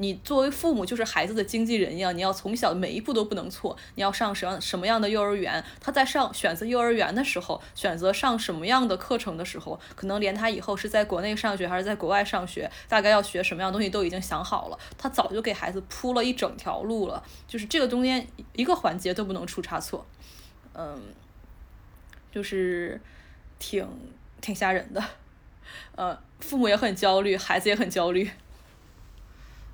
你作为父母就是孩子的经纪人一样，你要从小每一步都不能错。你要上什么什么样的幼儿园？他在上选择幼儿园的时候，选择上什么样的课程的时候，可能连他以后是在国内上学还是在国外上学，大概要学什么样东西都已经想好了。他早就给孩子铺了一整条路了，就是这个中间一个环节都不能出差错。嗯，就是挺挺吓人的。呃，父母也很焦虑，孩子也很焦虑。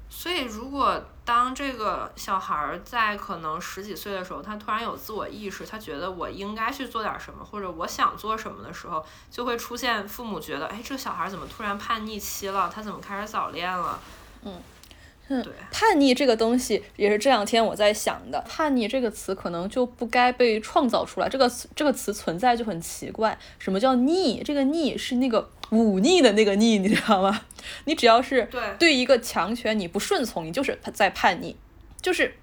所以，如果当这个小孩儿在可能十几岁的时候，他突然有自我意识，他觉得我应该去做点什么，或者我想做什么的时候，就会出现父母觉得，哎，这个小孩儿怎么突然叛逆期了？他怎么开始早恋了？嗯，对，叛逆这个东西也是这两天我在想的。叛逆这个词可能就不该被创造出来，这个词这个词存在就很奇怪。什么叫逆？这个逆是那个忤逆的那个逆，你知道吗？你只要是对对一个强权你不顺从，你就是在叛逆，就是。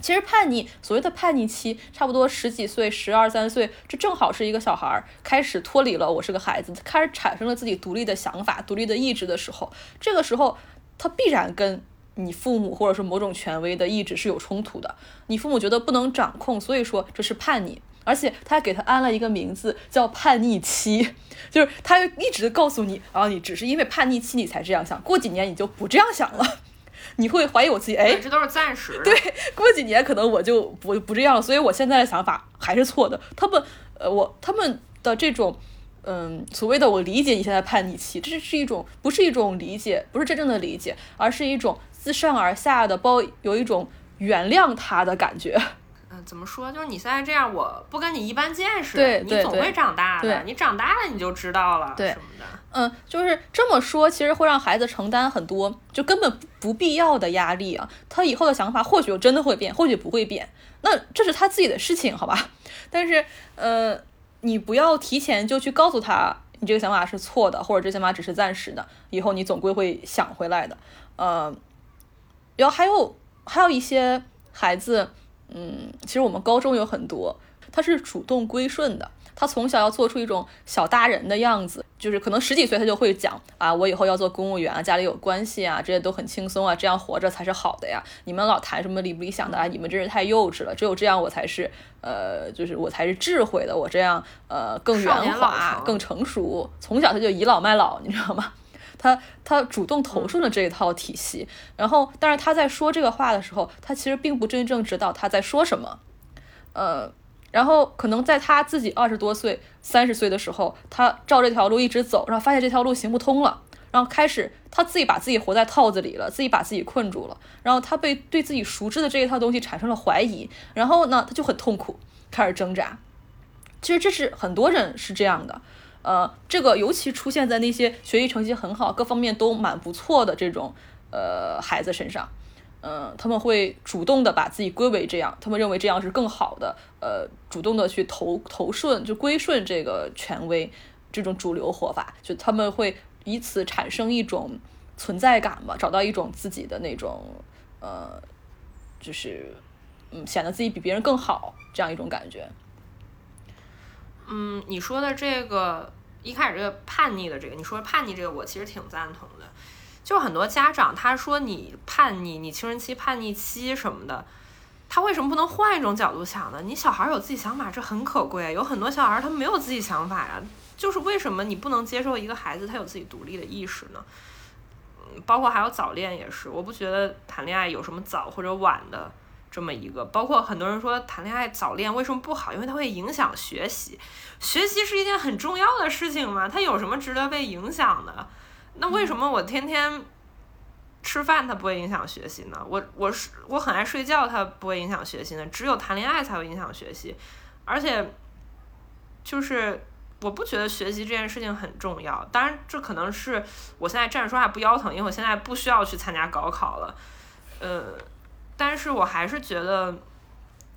其实叛逆，所谓的叛逆期，差不多十几岁、十二三岁，这正好是一个小孩儿开始脱离了我是个孩子，开始产生了自己独立的想法、独立的意志的时候。这个时候，他必然跟你父母或者说某种权威的意志是有冲突的。你父母觉得不能掌控，所以说这是叛逆，而且他还给他安了一个名字叫叛逆期，就是他一直告诉你啊，你只是因为叛逆期你才这样想，过几年你就不这样想了。你会怀疑我自己，哎对，，这都是暂时的。对，过几年可能我就不不这样了，所以我现在的想法还是错的。他们，呃，我他们的这种，嗯，所谓的我理解你现在叛逆期，这是一种不是一种理解，不是真正的理解，而是一种自上而下的包，有一种原谅他的感觉。嗯，怎么说？就是你现在这样，我不跟你一般见识，对你总会长大的。你长大了你就知道了，对什么的。嗯，就是这么说，其实会让孩子承担很多就根本不必要的压力啊。他以后的想法或许真的会变，或许不会变，那这是他自己的事情，好吧？但是，呃，你不要提前就去告诉他，你这个想法是错的，或者这想法只是暂时的，以后你总归会想回来的。呃，然后还有还有一些孩子，嗯，其实我们高中有很多，他是主动归顺的。他从小要做出一种小大人的样子，就是可能十几岁他就会讲啊，我以后要做公务员啊，家里有关系啊，这些都很轻松啊，这样活着才是好的呀。你们老谈什么理不理想的啊，你们真是太幼稚了。只有这样我才是呃，就是我才是智慧的，我这样呃更圆滑、更成熟。从小他就倚老卖老，你知道吗？他他主动投顺了这一套体系，然后但是他在说这个话的时候，他其实并不真正知道他在说什么，呃。然后可能在他自己二十多岁、三十岁的时候，他照这条路一直走，然后发现这条路行不通了，然后开始他自己把自己活在套子里了，自己把自己困住了，然后他被对自己熟知的这一套东西产生了怀疑，然后呢，他就很痛苦，开始挣扎。其实这是很多人是这样的，呃，这个尤其出现在那些学习成绩很好、各方面都蛮不错的这种呃孩子身上。嗯，他们会主动的把自己归为这样，他们认为这样是更好的，呃，主动的去投投顺，就归顺这个权威，这种主流活法，就他们会以此产生一种存在感吧，找到一种自己的那种，呃，就是嗯，显得自己比别人更好这样一种感觉。嗯，你说的这个一开始这个叛逆的这个，你说叛逆这个，我其实挺赞同的。就很多家长他说你叛逆，你青春期叛逆期什么的，他为什么不能换一种角度想呢？你小孩有自己想法，这很可贵。有很多小孩他没有自己想法呀，就是为什么你不能接受一个孩子他有自己独立的意识呢？嗯，包括还有早恋也是，我不觉得谈恋爱有什么早或者晚的。这么一个，包括很多人说谈恋爱早恋为什么不好？因为它会影响学习，学习是一件很重要的事情嘛，它有什么值得被影响的？那为什么我天天吃饭它不会影响学习呢？我我是我很爱睡觉，它不会影响学习呢？只有谈恋爱才会影响学习，而且就是我不觉得学习这件事情很重要。当然，这可能是我现在站着说话不腰疼，因为我现在不需要去参加高考了，呃。但是我还是觉得，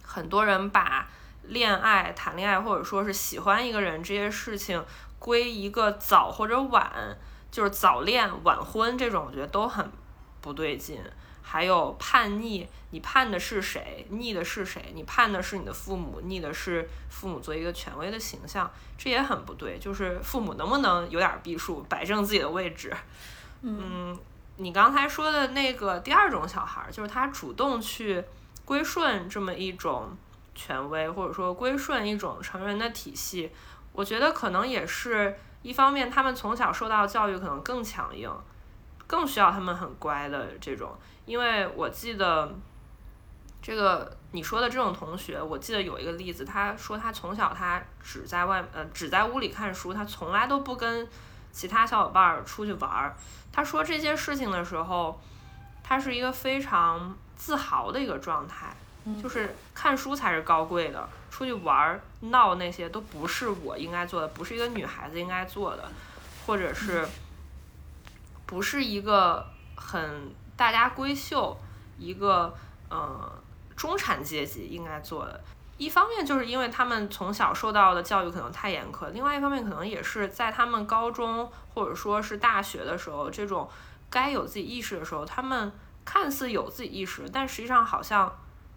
很多人把恋爱、谈恋爱，或者说是喜欢一个人这些事情，归一个早或者晚就是早恋、晚婚这种，我觉得都很不对劲。还有叛逆，你叛的是谁？逆的是谁？你叛的是你的父母，逆的是父母作为一个权威的形象，这也很不对。就是父母能不能有点避数，摆正自己的位置？嗯，你刚才说的那个第二种小孩，就是他主动去归顺这么一种权威，或者说归顺一种成人的体系，我觉得可能也是一方面，他们从小受到教育可能更强硬，更需要他们很乖的这种。因为我记得这个你说的这种同学，我记得有一个例子，他说他从小他只在外呃只在屋里看书，他从来都不跟其他小伙伴儿出去玩儿。他说这些事情的时候，他是一个非常自豪的一个状态，就是看书才是高贵的，出去玩儿闹那些都不是我应该做的，不是一个女孩子应该做的，或者是不是一个很。大家闺秀，一个呃中产阶级应该做的，一方面就是因为他们从小受到的教育可能太严苛，另外一方面可能也是在他们高中或者说是大学的时候，这种该有自己意识的时候，他们看似有自己意识，但实际上好像。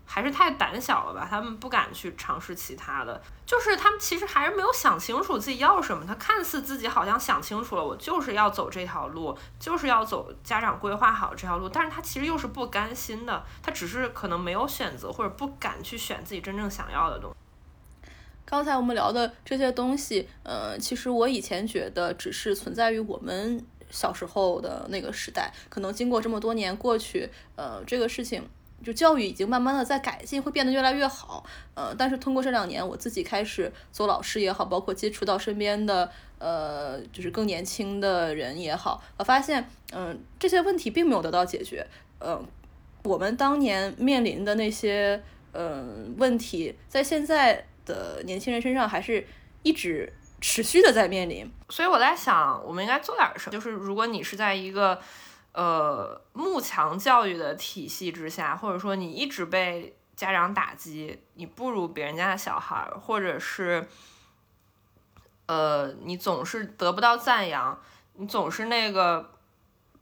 还是太胆小了吧，他们不敢去尝试其他的，就是他们其实还是没有想清楚自己要什么。他看似自己好像想清楚了，我就是要走这条路，就是要走家长规划好这条路，但是他其实又是不甘心的，他只是可能没有选择或者不敢去选自己真正想要的东西。刚才我们聊的这些东西，呃，其实我以前觉得只是存在于我们小时候的那个时代，可能经过这么多年过去，呃，这个事情。就教育已经慢慢的在改进，会变得越来越好。呃，但是通过这两年，我自己开始做老师也好，包括接触到身边的呃，就是更年轻的人也好，我发现，嗯，这些问题并没有得到解决。嗯，我们当年面临的那些嗯问题，在现在的年轻人身上还是一直持续的在面临。所以我在想，我们应该做点什么？就是如果你是在一个。呃，慕强教育的体系之下，或者说你一直被家长打击，你不如别人家的小孩，或者是，呃，你总是得不到赞扬，你总是那个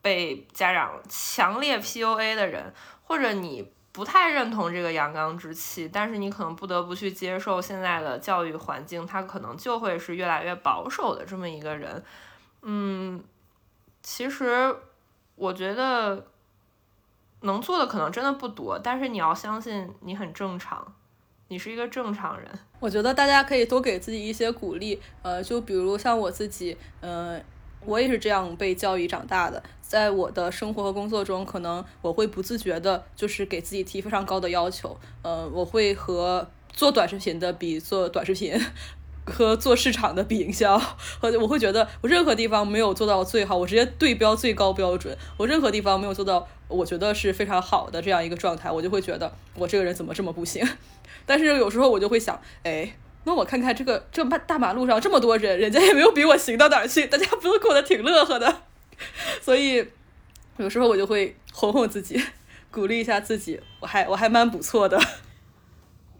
被家长强烈 PUA 的人，或者你不太认同这个阳刚之气，但是你可能不得不去接受现在的教育环境，它可能就会是越来越保守的这么一个人。嗯，其实。我觉得能做的可能真的不多，但是你要相信你很正常，你是一个正常人。我觉得大家可以多给自己一些鼓励，呃，就比如像我自己，嗯，我也是这样被教育长大的，在我的生活和工作中，可能我会不自觉的，就是给自己提非常高的要求，呃，我会和做短视频的比做短视频。和做市场的比营销，和我会觉得我任何地方没有做到最好，我直接对标最高标准。我任何地方没有做到，我觉得是非常好的这样一个状态，我就会觉得我这个人怎么这么不行。但是有时候我就会想，哎，那我看看这个这大大马路上这么多人，人家也没有比我行到哪儿去，大家不都过得挺乐呵的。所以有时候我就会哄哄自己，鼓励一下自己，我还我还蛮不错的。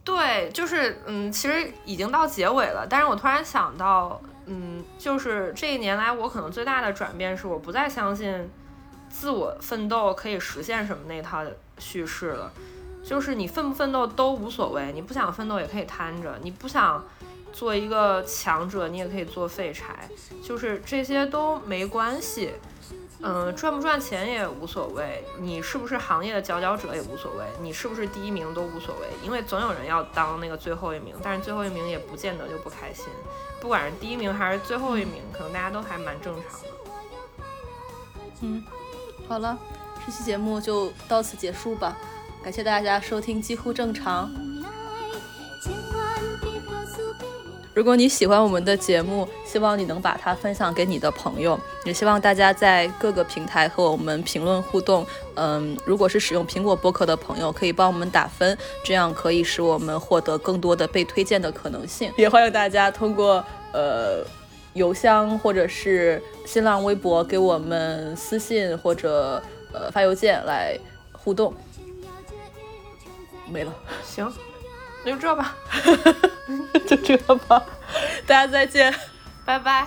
对，就是嗯，其实已经到结尾了，但是我突然想到，嗯，就是这一年来我可能最大的转变是我不再相信自我奋斗可以实现什么那套叙事了，就是你奋不奋斗都无所谓，你不想奋斗也可以瘫着，你不想做一个强者，你也可以做废柴，就是这些都没关系。嗯，赚不赚钱也无所谓，你是不是行业的佼佼者也无所谓，你是不是第一名都无所谓，因为总有人要当那个最后一名，但是最后一名也不见得就不开心，不管是第一名还是最后一名，可能大家都还蛮正常的。嗯，好了，这期节目就到此结束吧，感谢大家收听几乎正常。如果你喜欢我们的节目，希望你能把它分享给你的朋友，也希望大家在各个平台和我们评论互动。嗯，如果是使用苹果播客的朋友，可以帮我们打分，这样可以使我们获得更多的被推荐的可能性。也欢迎大家通过呃邮箱或者是新浪微博给我们私信或者呃发邮件来互动。没了，行。那就这吧，就这吧，大家再见，拜拜。